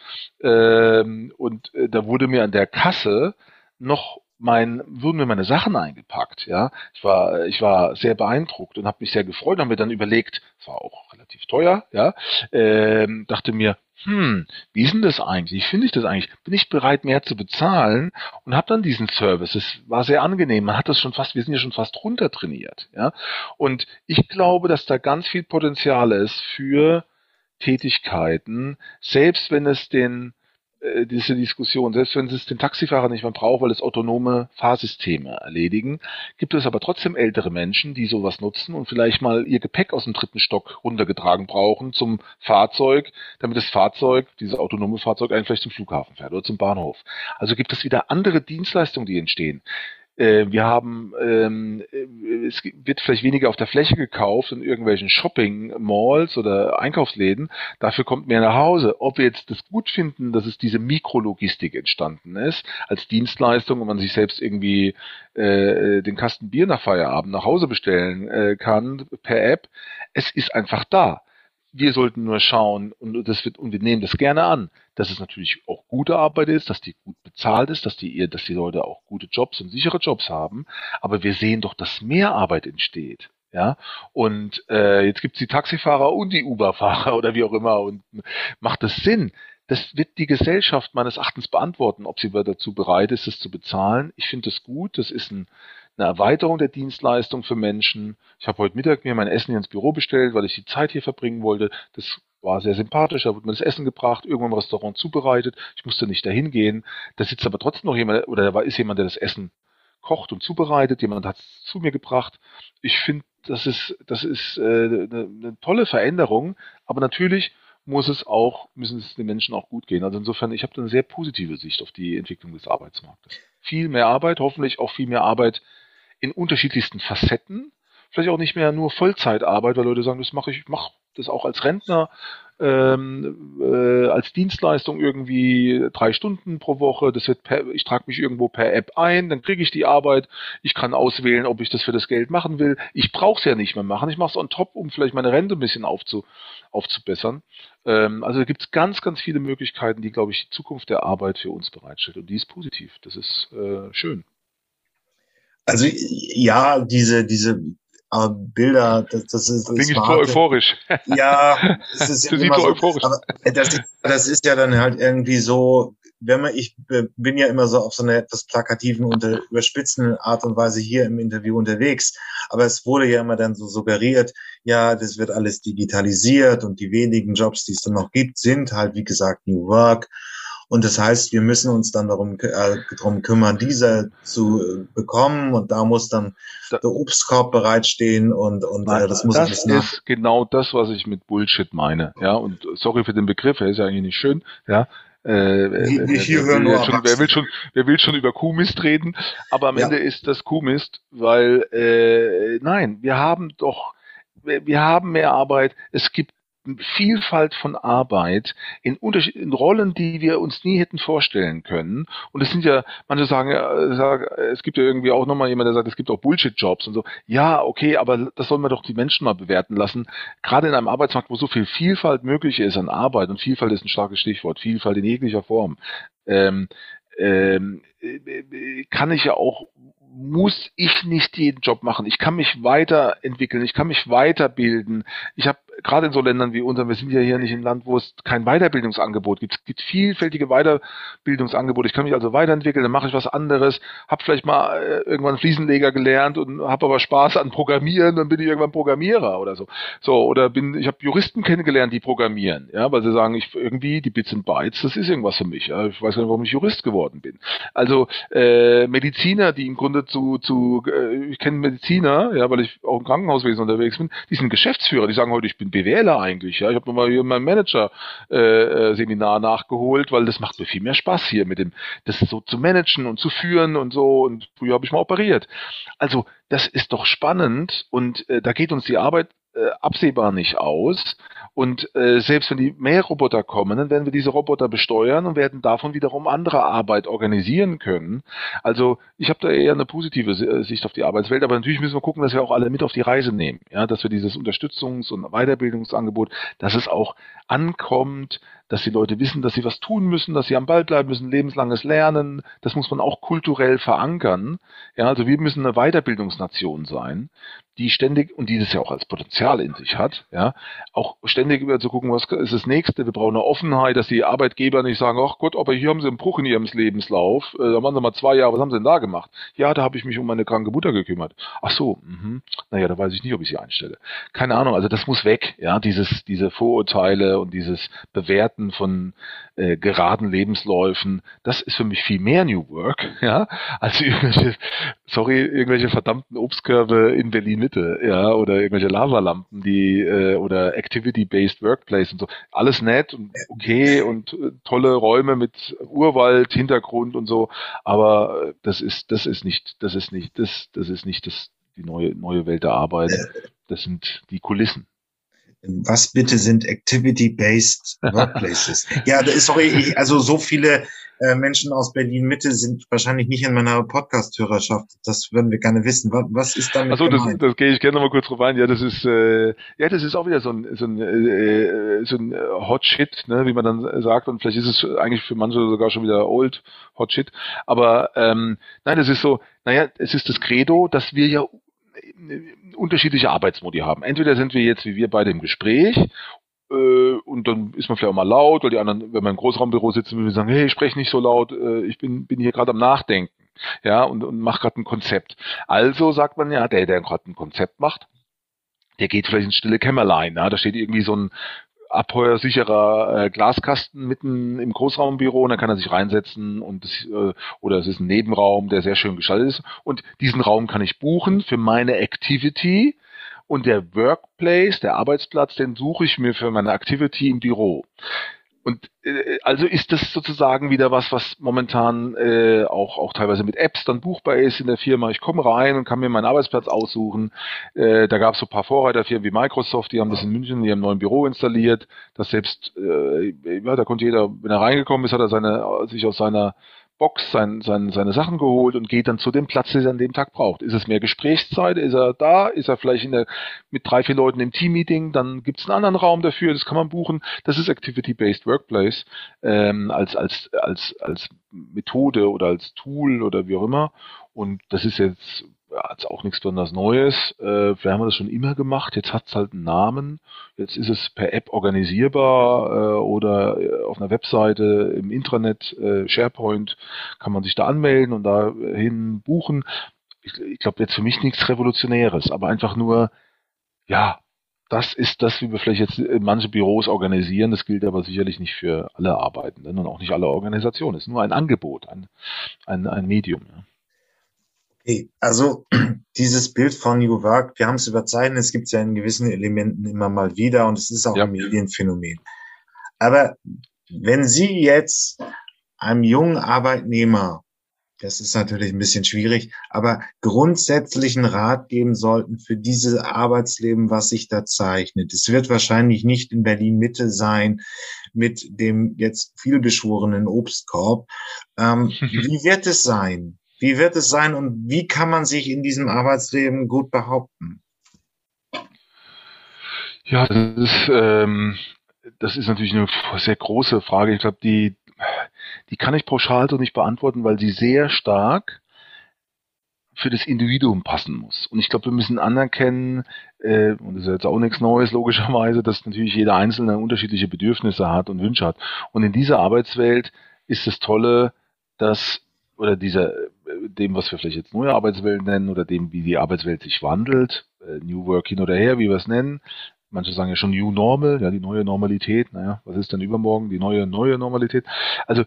ähm, und äh, da wurde mir an der Kasse noch mein, wurden mir meine Sachen eingepackt, ja. Ich war, ich war sehr beeindruckt und habe mich sehr gefreut, haben mir dann überlegt, es war auch relativ teuer, ja, ähm, dachte mir, hm, wie ist denn das eigentlich? Wie finde ich das eigentlich? Bin ich bereit, mehr zu bezahlen? Und habe dann diesen Service. Es war sehr angenehm. Man hat das schon fast, wir sind ja schon fast runtertrainiert, ja. Und ich glaube, dass da ganz viel Potenzial ist für Tätigkeiten, selbst wenn es den äh, diese Diskussion, selbst wenn es den Taxifahrer nicht mehr braucht, weil es autonome Fahrsysteme erledigen, gibt es aber trotzdem ältere Menschen, die sowas nutzen und vielleicht mal ihr Gepäck aus dem dritten Stock runtergetragen brauchen zum Fahrzeug, damit das Fahrzeug, dieses autonome Fahrzeug, eigentlich vielleicht zum Flughafen fährt oder zum Bahnhof. Also gibt es wieder andere Dienstleistungen, die entstehen. Äh, wir haben, ähm, äh, es wird vielleicht weniger auf der Fläche gekauft in irgendwelchen Shopping-Malls oder Einkaufsläden. Dafür kommt mehr nach Hause. Ob wir jetzt das gut finden, dass es diese Mikrologistik entstanden ist, als Dienstleistung und man sich selbst irgendwie äh, den Kasten Bier nach Feierabend nach Hause bestellen äh, kann per App. Es ist einfach da. Wir sollten nur schauen, und das wird, und wir nehmen das gerne an, dass es natürlich auch gute Arbeit ist, dass die gut bezahlt ist, dass die, dass die Leute auch gute Jobs und sichere Jobs haben. Aber wir sehen doch, dass mehr Arbeit entsteht. Ja, und äh, jetzt gibt's die Taxifahrer und die Uber-Fahrer oder wie auch immer. Und macht es Sinn? Das wird die Gesellschaft meines Erachtens beantworten, ob sie dazu bereit ist, es zu bezahlen. Ich finde das gut. Das ist ein, eine Erweiterung der Dienstleistung für Menschen. Ich habe heute Mittag mir mein Essen hier ins Büro bestellt, weil ich die Zeit hier verbringen wollte. Das war sehr sympathisch, da wurde mir das Essen gebracht, irgendwo im Restaurant zubereitet. Ich musste nicht dahin gehen. Da sitzt aber trotzdem noch jemand, oder da ist jemand, der das Essen kocht und zubereitet. Jemand hat es zu mir gebracht. Ich finde, das ist, das ist äh, eine, eine tolle Veränderung. Aber natürlich muss es auch, müssen es den Menschen auch gut gehen. Also insofern, ich habe eine sehr positive Sicht auf die Entwicklung des Arbeitsmarktes. Viel mehr Arbeit, hoffentlich auch viel mehr Arbeit in unterschiedlichsten Facetten. Vielleicht auch nicht mehr nur Vollzeitarbeit, weil Leute sagen, das mache ich, ich mache das auch als Rentner, ähm, äh, als Dienstleistung irgendwie drei Stunden pro Woche. Das wird per, ich trage mich irgendwo per App ein, dann kriege ich die Arbeit. Ich kann auswählen, ob ich das für das Geld machen will. Ich brauche es ja nicht mehr machen. Ich mache es on top, um vielleicht meine Rente ein bisschen aufzu, aufzubessern. Ähm, also gibt es ganz, ganz viele Möglichkeiten, die, glaube ich, die Zukunft der Arbeit für uns bereitstellt. Und die ist positiv. Das ist äh, schön. Also ja, diese, diese äh, Bilder, das, das ist. Bin ich so euphorisch. Ja, (laughs) es ist du siehst so euphorisch. Aber das, das ist ja dann halt irgendwie so, wenn man, ich bin ja immer so auf so einer etwas plakativen und überspitzenden Art und Weise hier im Interview unterwegs. Aber es wurde ja immer dann so suggeriert, ja, das wird alles digitalisiert und die wenigen Jobs, die es dann noch gibt, sind halt, wie gesagt, New Work und das heißt, wir müssen uns dann darum, äh, darum kümmern, diese zu äh, bekommen. Und da muss dann der Obstkorb bereitstehen und, und äh, das muss Das ist genau das, was ich mit Bullshit meine. Ja, und sorry für den Begriff, er ist ja eigentlich nicht schön. Ja, äh, ich, ich hier wer, wer, schon, wer, will schon, wer will schon über Kuhmist reden? Aber am ja. Ende ist das Kuhmist, weil äh, nein, wir haben doch, wir haben mehr Arbeit. Es gibt Vielfalt von Arbeit in, Unterschied in Rollen, die wir uns nie hätten vorstellen können. Und es sind ja, manche sagen, äh, sagen es gibt ja irgendwie auch nochmal jemand, der sagt, es gibt auch Bullshit-Jobs und so. Ja, okay, aber das sollen wir doch die Menschen mal bewerten lassen. Gerade in einem Arbeitsmarkt, wo so viel Vielfalt möglich ist an Arbeit, und Vielfalt ist ein starkes Stichwort, Vielfalt in jeglicher Form, ähm, ähm, äh, kann ich ja auch muss ich nicht jeden Job machen. Ich kann mich weiterentwickeln, ich kann mich weiterbilden. Ich habe gerade in so Ländern wie unserem, wir sind ja hier nicht im Land, wo es kein Weiterbildungsangebot gibt. Es gibt vielfältige Weiterbildungsangebote. Ich kann mich also weiterentwickeln, dann mache ich was anderes, habe vielleicht mal äh, irgendwann Fliesenleger gelernt und habe aber Spaß an Programmieren, dann bin ich irgendwann Programmierer oder so. So oder bin ich habe Juristen kennengelernt, die programmieren, ja, weil sie sagen, ich irgendwie die Bits and Bytes, das ist irgendwas für mich. Ja. Ich weiß gar nicht, warum ich Jurist geworden bin. Also äh, Mediziner, die im Grunde zu zu äh, ich kenne Mediziner, ja, weil ich auch im Krankenhauswesen unterwegs bin, die sind Geschäftsführer, die sagen heute, ich bin BWLer eigentlich. Ja, ich habe nochmal hier mein Manager-Seminar äh, nachgeholt, weil das macht mir viel mehr Spaß hier mit dem, das so zu managen und zu führen und so. Und früher habe ich mal operiert. Also das ist doch spannend und äh, da geht uns die Arbeit äh, absehbar nicht aus. Und äh, selbst wenn die mehr Roboter kommen, dann werden wir diese Roboter besteuern und werden davon wiederum andere Arbeit organisieren können. Also ich habe da eher eine positive äh, Sicht auf die Arbeitswelt, aber natürlich müssen wir gucken, dass wir auch alle mit auf die Reise nehmen. Ja, dass wir dieses Unterstützungs- und Weiterbildungsangebot, dass es auch ankommt, dass die Leute wissen, dass sie was tun müssen, dass sie am Ball bleiben müssen, lebenslanges Lernen. Das muss man auch kulturell verankern. Ja, also wir müssen eine Weiterbildungsnation sein, die ständig, und die das ja auch als Potenzial in sich hat, ja, auch ständig über zu gucken, was ist das nächste. Wir brauchen eine Offenheit, dass die Arbeitgeber nicht sagen, ach Gott, aber hier haben sie einen Bruch in ihrem Lebenslauf, äh, da waren sie mal zwei Jahre, was haben sie denn da gemacht? Ja, da habe ich mich um meine kranke Mutter gekümmert. Ach so, mh. naja, da weiß ich nicht, ob ich sie einstelle. Keine Ahnung, also das muss weg, ja, dieses, diese Vorurteile und dieses Bewerten Bewerten von äh, geraden Lebensläufen, das ist für mich viel mehr New Work, (laughs) ja, als irgendwelche, sorry, irgendwelche verdammten Obstkörbe in Berlin Mitte, ja, oder irgendwelche Lavalampen, die äh, oder Activity-based Workplace und so. Alles nett und okay und äh, tolle Räume mit Urwald, Hintergrund und so, aber das ist, das ist nicht, das ist nicht, das, das ist nicht das, die neue, neue Welt der Arbeit. Das sind die Kulissen. Was bitte sind Activity-Based (laughs) Workplaces? ja, da ist sorry, ich, also so viele äh, Menschen aus Berlin Mitte sind wahrscheinlich nicht in meiner Podcast-Hörerschaft. Das würden wir gerne wissen. Was, was ist damit Also das, das gehe ich gerne nochmal kurz drauf ein. Ja, das ist äh, ja, das ist auch wieder so ein so ein, äh, so ein äh, Hot Shit, ne, wie man dann sagt. Und vielleicht ist es eigentlich für manche sogar schon wieder old Hot Shit. Aber ähm, nein, das ist so. Naja, es ist das Credo, dass wir ja unterschiedliche Arbeitsmodi haben. Entweder sind wir jetzt wie wir beide im Gespräch äh, und dann ist man vielleicht auch mal laut, weil die anderen, wenn man im Großraumbüro sitzen, würden sagen, hey, sprech nicht so laut, äh, ich bin, bin hier gerade am Nachdenken, ja, und, und mach gerade ein Konzept. Also sagt man ja, der, der gerade ein Konzept macht, der geht vielleicht ins stille Kämmerlein, ja, da steht irgendwie so ein abheuersicherer äh, Glaskasten mitten im Großraumbüro und dann kann er sich reinsetzen und das, äh, oder es ist ein Nebenraum, der sehr schön gestaltet ist und diesen Raum kann ich buchen für meine Activity und der Workplace, der Arbeitsplatz, den suche ich mir für meine Activity im Büro. Und äh, also ist das sozusagen wieder was, was momentan äh, auch, auch teilweise mit Apps dann buchbar ist in der Firma. Ich komme rein und kann mir meinen Arbeitsplatz aussuchen. Äh, da gab es so ein paar Vorreiterfirmen wie Microsoft, die haben das in München in ihrem neuen Büro installiert. Das selbst, äh, ja, da konnte jeder, wenn er reingekommen ist, hat er seine, sich aus seiner Box sein, sein, seine Sachen geholt und geht dann zu dem Platz, den er an dem Tag braucht. Ist es mehr Gesprächszeit? Ist er da? Ist er vielleicht in der, mit drei, vier Leuten im Team-Meeting? Dann gibt es einen anderen Raum dafür, das kann man buchen. Das ist Activity-Based Workplace ähm, als, als, als, als Methode oder als Tool oder wie auch immer. Und das ist jetzt ja, jetzt auch nichts besonders Neues. Äh, wir haben das schon immer gemacht. Jetzt hat es halt einen Namen. Jetzt ist es per App organisierbar äh, oder äh, auf einer Webseite im Intranet, äh, SharePoint, kann man sich da anmelden und dahin buchen. Ich, ich glaube, jetzt für mich nichts Revolutionäres, aber einfach nur, ja, das ist das, wie wir vielleicht jetzt manche Büros organisieren. Das gilt aber sicherlich nicht für alle Arbeitenden und auch nicht alle Organisationen. Es ist nur ein Angebot, ein, ein, ein Medium. Ja. Okay, also (clears throat) dieses Bild von New Work, wir haben es überzeichnet, es gibt es ja in gewissen Elementen immer mal wieder und es ist auch ja. ein Medienphänomen. Aber wenn Sie jetzt einem jungen Arbeitnehmer, das ist natürlich ein bisschen schwierig, aber grundsätzlichen Rat geben sollten für dieses Arbeitsleben, was sich da zeichnet. Es wird wahrscheinlich nicht in Berlin Mitte sein mit dem jetzt vielbeschworenen Obstkorb. Ähm, (laughs) wie wird es sein? Wie wird es sein und wie kann man sich in diesem Arbeitsleben gut behaupten? Ja, das ist, ähm, das ist natürlich eine sehr große Frage. Ich glaube, die, die kann ich pauschal so nicht beantworten, weil sie sehr stark für das Individuum passen muss. Und ich glaube, wir müssen anerkennen, äh, und das ist jetzt auch nichts Neues logischerweise, dass natürlich jeder Einzelne unterschiedliche Bedürfnisse hat und Wünsche hat. Und in dieser Arbeitswelt ist das Tolle, dass oder dieser dem, was wir vielleicht jetzt neue Arbeitswelt nennen oder dem, wie die Arbeitswelt sich wandelt, äh, New Work hin oder her, wie wir es nennen. Manche sagen ja schon New Normal, ja, die neue Normalität. Naja, was ist denn übermorgen die neue, neue Normalität? Also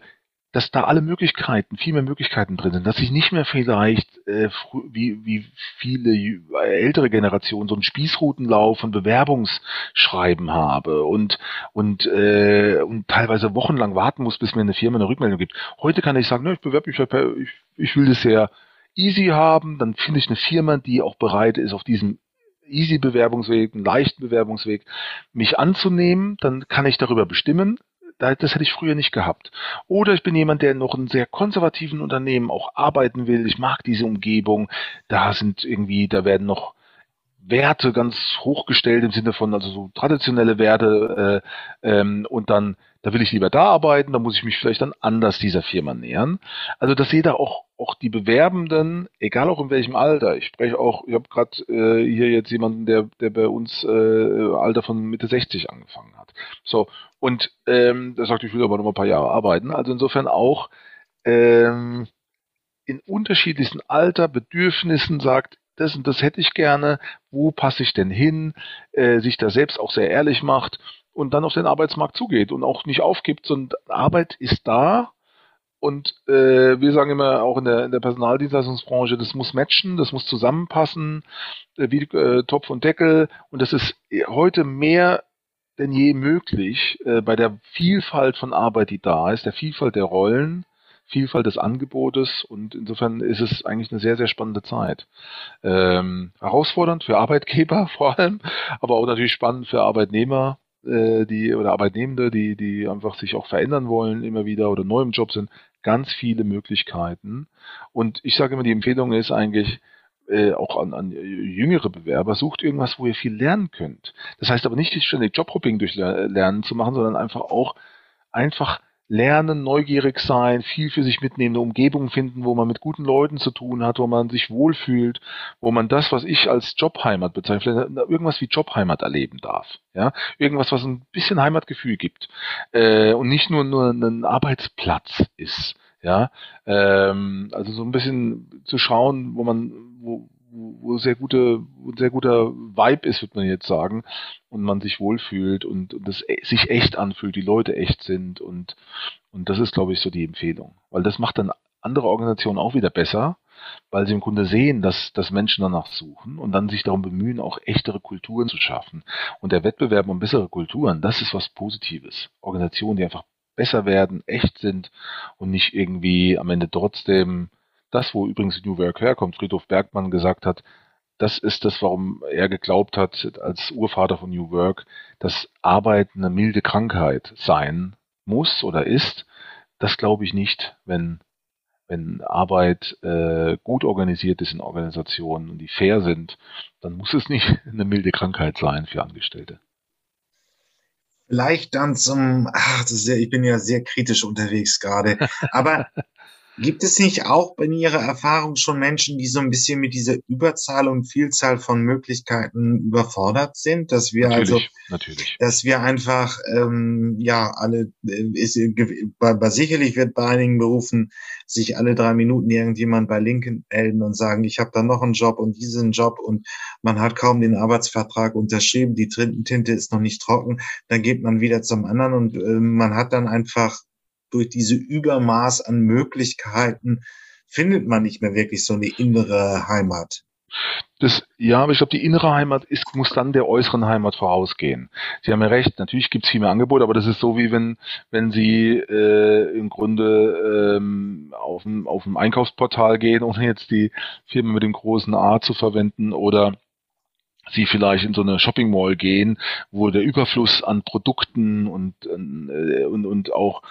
dass da alle Möglichkeiten, viel mehr Möglichkeiten drin sind, dass ich nicht mehr vielleicht äh, wie, wie viele ältere Generationen so einen Spießrutenlauf von Bewerbungsschreiben habe und und äh, und teilweise wochenlang warten muss, bis mir eine Firma eine Rückmeldung gibt. Heute kann ich sagen, ne, ich bewerbe mich, ich, ich will das sehr easy haben, dann finde ich eine Firma, die auch bereit ist, auf diesem easy Bewerbungsweg, einen leichten Bewerbungsweg, mich anzunehmen, dann kann ich darüber bestimmen, das hätte ich früher nicht gehabt. Oder ich bin jemand, der noch in sehr konservativen Unternehmen auch arbeiten will. Ich mag diese Umgebung. Da sind irgendwie, da werden noch Werte ganz hochgestellt im Sinne von also so traditionelle Werte äh, ähm, und dann da will ich lieber da arbeiten, da muss ich mich vielleicht dann anders dieser Firma nähern. Also dass jeder auch auch die Bewerbenden, egal auch in welchem Alter, ich spreche auch, ich habe gerade äh, hier jetzt jemanden, der der bei uns äh, Alter von Mitte 60 angefangen hat. So und ähm, der sagt, ich will aber noch mal ein paar Jahre arbeiten. Also insofern auch ähm, in unterschiedlichsten Alter, Bedürfnissen sagt, das und das hätte ich gerne, wo passe ich denn hin, äh, sich da selbst auch sehr ehrlich macht und dann auf den Arbeitsmarkt zugeht und auch nicht aufgibt, sondern Arbeit ist da und äh, wir sagen immer auch in der, in der Personaldienstleistungsbranche, das muss matchen, das muss zusammenpassen, äh, wie äh, Topf und Deckel und das ist heute mehr denn je möglich äh, bei der Vielfalt von Arbeit, die da ist, der Vielfalt der Rollen, Vielfalt des Angebotes und insofern ist es eigentlich eine sehr, sehr spannende Zeit. Ähm, herausfordernd für Arbeitgeber (laughs) vor allem, aber auch natürlich spannend für Arbeitnehmer, äh, die oder Arbeitnehmende, die, die einfach sich auch verändern wollen immer wieder oder neu im Job sind. Ganz viele Möglichkeiten. Und ich sage immer, die Empfehlung ist eigentlich, äh, auch an, an jüngere Bewerber, sucht irgendwas, wo ihr viel lernen könnt. Das heißt aber nicht ständig Jobhopping durch Lernen zu machen, sondern einfach auch einfach lernen, neugierig sein, viel für sich mitnehmen, eine Umgebung finden, wo man mit guten Leuten zu tun hat, wo man sich wohlfühlt, wo man das, was ich als Jobheimat bezeichne, irgendwas wie Jobheimat erleben darf. Ja, irgendwas, was ein bisschen Heimatgefühl gibt äh, und nicht nur nur ein Arbeitsplatz ist. Ja, ähm, also so ein bisschen zu schauen, wo man, wo, wo sehr gute, sehr guter Vibe ist, würde man jetzt sagen, und man sich wohlfühlt und, und das e, sich echt anfühlt, die Leute echt sind und und das ist, glaube ich, so die Empfehlung, weil das macht dann andere Organisationen auch wieder besser, weil sie im Grunde sehen, dass, dass Menschen danach suchen und dann sich darum bemühen, auch echtere Kulturen zu schaffen. Und der Wettbewerb um bessere Kulturen, das ist was Positives. Organisationen, die einfach besser werden, echt sind und nicht irgendwie am Ende trotzdem das, wo übrigens New Work herkommt, Friedhof Bergmann gesagt hat, das ist das, warum er geglaubt hat, als Urvater von New Work, dass Arbeit eine milde Krankheit sein muss oder ist. Das glaube ich nicht, wenn, wenn Arbeit äh, gut organisiert ist in Organisationen und die fair sind, dann muss es nicht (laughs) eine milde Krankheit sein für Angestellte. Vielleicht dann zum, ach, das ist ja, ich bin ja sehr kritisch unterwegs gerade, aber (laughs) Gibt es nicht auch in Ihrer Erfahrung schon Menschen, die so ein bisschen mit dieser Überzahl und Vielzahl von Möglichkeiten überfordert sind, dass wir natürlich, also, natürlich. dass wir einfach ähm, ja alle, äh, ist, bei, bei sicherlich wird bei einigen Berufen sich alle drei Minuten irgendjemand bei Linken melden und sagen, ich habe da noch einen Job und diesen Job und man hat kaum den Arbeitsvertrag unterschrieben, die Tinte ist noch nicht trocken, dann geht man wieder zum anderen und äh, man hat dann einfach durch diese Übermaß an Möglichkeiten findet man nicht mehr wirklich so eine innere Heimat. Das, ja, aber ich glaube, die innere Heimat ist, muss dann der äußeren Heimat vorausgehen. Sie haben ja recht, natürlich gibt es viel mehr Angebote, aber das ist so wie wenn, wenn Sie äh, im Grunde ähm, auf, ein, auf ein Einkaufsportal gehen, ohne jetzt die Firma mit dem großen A zu verwenden oder Sie vielleicht in so eine Shopping Mall gehen, wo der Überfluss an Produkten und, äh, und, und auch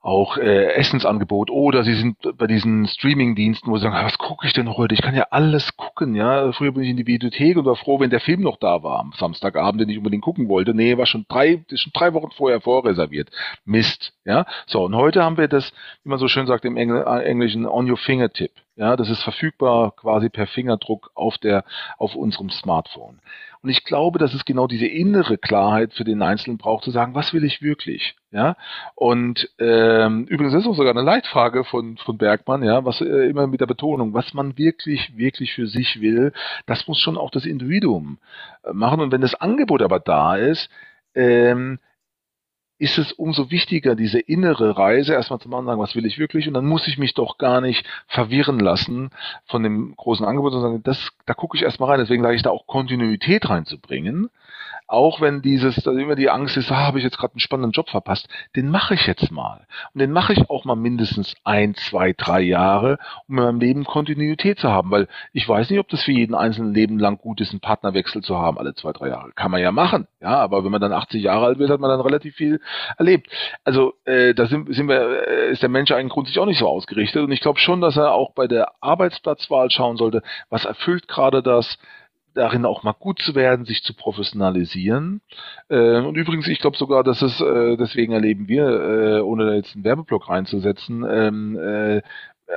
auch äh, Essensangebot oder sie sind bei diesen Streaming-Diensten, wo sie sagen, was gucke ich denn heute? Ich kann ja alles gucken, ja. Früher bin ich in die Videothek und war froh, wenn der Film noch da war am Samstagabend, den ich unbedingt gucken wollte. Nee, war schon drei, ist schon drei Wochen vorher vorreserviert. Mist, ja. So, und heute haben wir das, wie man so schön sagt im Engl äh, Englischen, on your fingertip. Ja, das ist verfügbar quasi per Fingerdruck auf der, auf unserem Smartphone. Und ich glaube, dass es genau diese innere Klarheit für den Einzelnen braucht, zu sagen, was will ich wirklich? Ja. Und ähm, übrigens ist auch sogar eine Leitfrage von, von Bergmann, ja, was äh, immer mit der Betonung, was man wirklich, wirklich für sich will, das muss schon auch das Individuum äh, machen. Und wenn das Angebot aber da ist, ähm, ist es umso wichtiger, diese innere Reise erstmal zu machen, sagen, was will ich wirklich? Und dann muss ich mich doch gar nicht verwirren lassen von dem großen Angebot, sondern das, da gucke ich erstmal rein. Deswegen sage ich da auch Kontinuität reinzubringen auch wenn dieses, da immer die Angst ist, ah, habe ich jetzt gerade einen spannenden Job verpasst, den mache ich jetzt mal. Und den mache ich auch mal mindestens ein, zwei, drei Jahre, um in meinem Leben Kontinuität zu haben, weil ich weiß nicht, ob das für jeden einzelnen Leben lang gut ist, einen Partnerwechsel zu haben, alle zwei, drei Jahre. Kann man ja machen, ja, aber wenn man dann 80 Jahre alt wird, hat man dann relativ viel erlebt. Also äh, da sind, sind wir, äh, ist der Mensch eigentlich grundsätzlich auch nicht so ausgerichtet und ich glaube schon, dass er auch bei der Arbeitsplatzwahl schauen sollte, was erfüllt gerade das, darin auch mal gut zu werden, sich zu professionalisieren. Äh, und übrigens, ich glaube sogar, dass es, äh, deswegen erleben wir, äh, ohne da jetzt einen Werbeblock reinzusetzen, ähm, äh,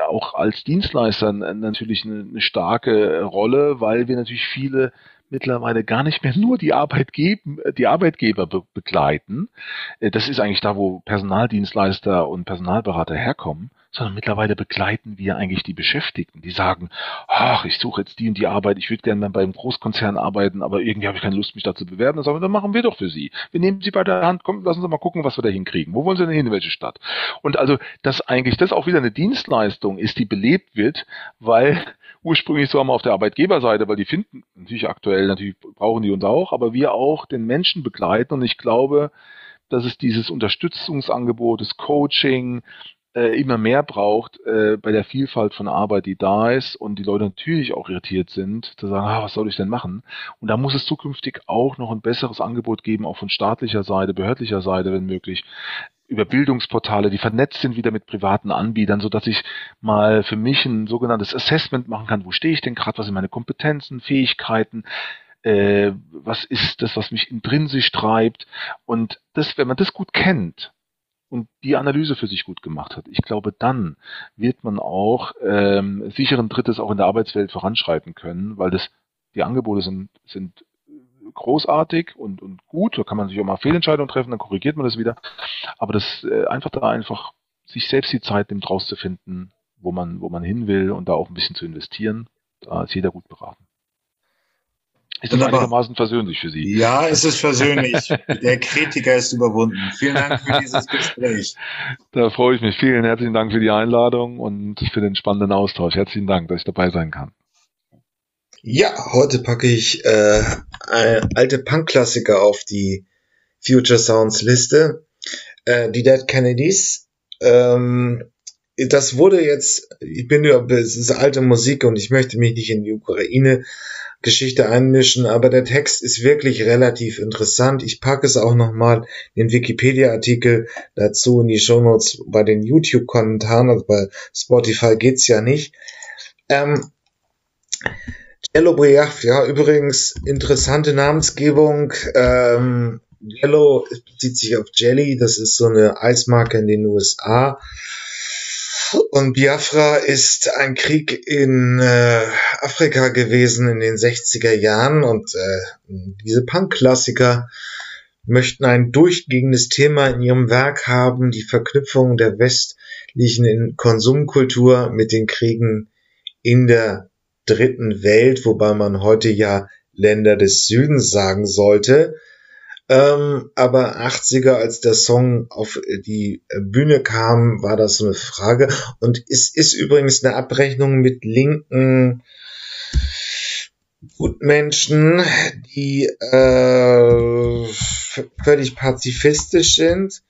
auch als Dienstleister natürlich eine, starke Rolle, weil wir natürlich viele mittlerweile gar nicht mehr nur die, Arbeitgeber, die Arbeitgeber be begleiten. Äh, das ist eigentlich da, wo Personaldienstleister und Personalberater herkommen, sondern mittlerweile begleiten wir eigentlich die Beschäftigten, die sagen, ach, ich suche jetzt die und die Arbeit, ich würde gerne beim Großkonzern arbeiten, aber irgendwie habe ich keine Lust, mich da zu bewerben. Dann sagen wir, dann machen wir doch für Sie. Wir nehmen Sie bei der Hand, komm, lassen Sie mal gucken, was wir da hinkriegen. Wo wollen Sie denn hin, in welche Stadt? Und also, dass eigentlich das auch wieder eine Dienstleistung ist, die belebt wird, weil ursprünglich so haben wir auf der Arbeitgeberseite, weil die finden natürlich aktuell, natürlich brauchen die uns auch, aber wir auch den Menschen begleiten und ich glaube, dass es dieses Unterstützungsangebot, das Coaching, äh, immer mehr braucht äh, bei der Vielfalt von Arbeit, die da ist und die Leute natürlich auch irritiert sind, zu sagen, ah, was soll ich denn machen? Und da muss es zukünftig auch noch ein besseres Angebot geben, auch von staatlicher Seite, behördlicher Seite, wenn möglich, über Bildungsportale, die vernetzt sind wieder mit privaten Anbietern, so dass ich mal für mich ein sogenanntes Assessment machen kann. Wo stehe ich denn gerade? Was sind meine Kompetenzen, Fähigkeiten? Äh, was ist das, was mich intrinsisch treibt? Und das, wenn man das gut kennt, und die Analyse für sich gut gemacht hat, ich glaube, dann wird man auch ähm, sicheren Drittes auch in der Arbeitswelt voranschreiten können, weil das die Angebote sind, sind großartig und, und gut. Da kann man sich auch mal Fehlentscheidungen treffen, dann korrigiert man das wieder. Aber das äh, einfach da einfach sich selbst die Zeit nimmt, rauszufinden, wo man, wo man hin will und da auch ein bisschen zu investieren, da ist jeder gut beraten. Ist das Wunderbar. einigermaßen versöhnlich für Sie? Ja, es ist versöhnlich. Der Kritiker ist überwunden. Vielen Dank für dieses Gespräch. Da freue ich mich. Vielen herzlichen Dank für die Einladung und für den spannenden Austausch. Herzlichen Dank, dass ich dabei sein kann. Ja, heute packe ich äh, alte Punk-Klassiker auf die Future Sounds Liste. Äh, die Dead Kennedys. Ähm, das wurde jetzt, ich bin ja, es ist alte Musik und ich möchte mich nicht in die Ukraine Geschichte einmischen, aber der Text ist wirklich relativ interessant. Ich packe es auch nochmal den Wikipedia-Artikel dazu in die Shownotes bei den YouTube-Kommentaren, also bei Spotify geht's ja nicht. Ähm, Jello Briach, ja, übrigens interessante Namensgebung. Ähm, Jello bezieht sich auf Jelly, das ist so eine Eismarke in den USA. Und Biafra ist ein Krieg in äh, Afrika gewesen in den 60er Jahren und äh, diese Punk-Klassiker möchten ein durchgehendes Thema in ihrem Werk haben, die Verknüpfung der westlichen Konsumkultur mit den Kriegen in der dritten Welt, wobei man heute ja Länder des Südens sagen sollte. Ähm, aber 80er, als der Song auf die Bühne kam, war das so eine Frage. Und es ist übrigens eine Abrechnung mit linken Gutmenschen, die äh, völlig pazifistisch sind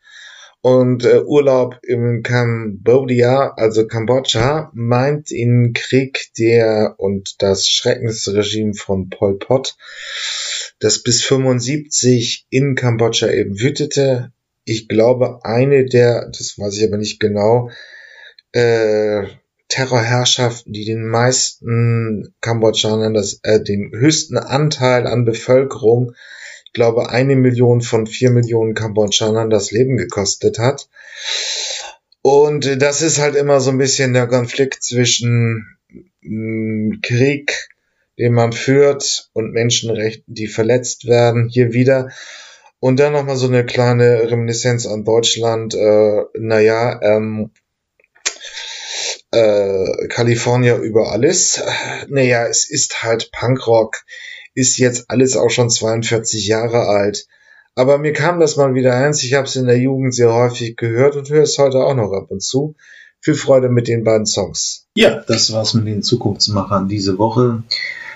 und äh, Urlaub im Kambodscha, also Kambodscha, meint in Krieg der und das Schreckensregime von Pol Pot, das bis 75 in Kambodscha eben wütete. Ich glaube, eine der, das weiß ich aber nicht genau, äh, Terrorherrschaften, die den meisten Kambodschanern das, äh, den höchsten Anteil an Bevölkerung glaube, eine Million von vier Millionen Kambodschanern das Leben gekostet hat. Und das ist halt immer so ein bisschen der Konflikt zwischen mm, Krieg, den man führt, und Menschenrechten, die verletzt werden, hier wieder. Und dann nochmal so eine kleine Reminiszenz an Deutschland. Äh, naja, ähm, äh, California über alles. Naja, es ist halt Punkrock ist jetzt alles auch schon 42 Jahre alt. Aber mir kam das mal wieder eins. Ich habe es in der Jugend sehr häufig gehört und höre es heute auch noch ab und zu. Viel Freude mit den beiden Songs. Ja, das war's mit den Zukunftsmachern diese Woche.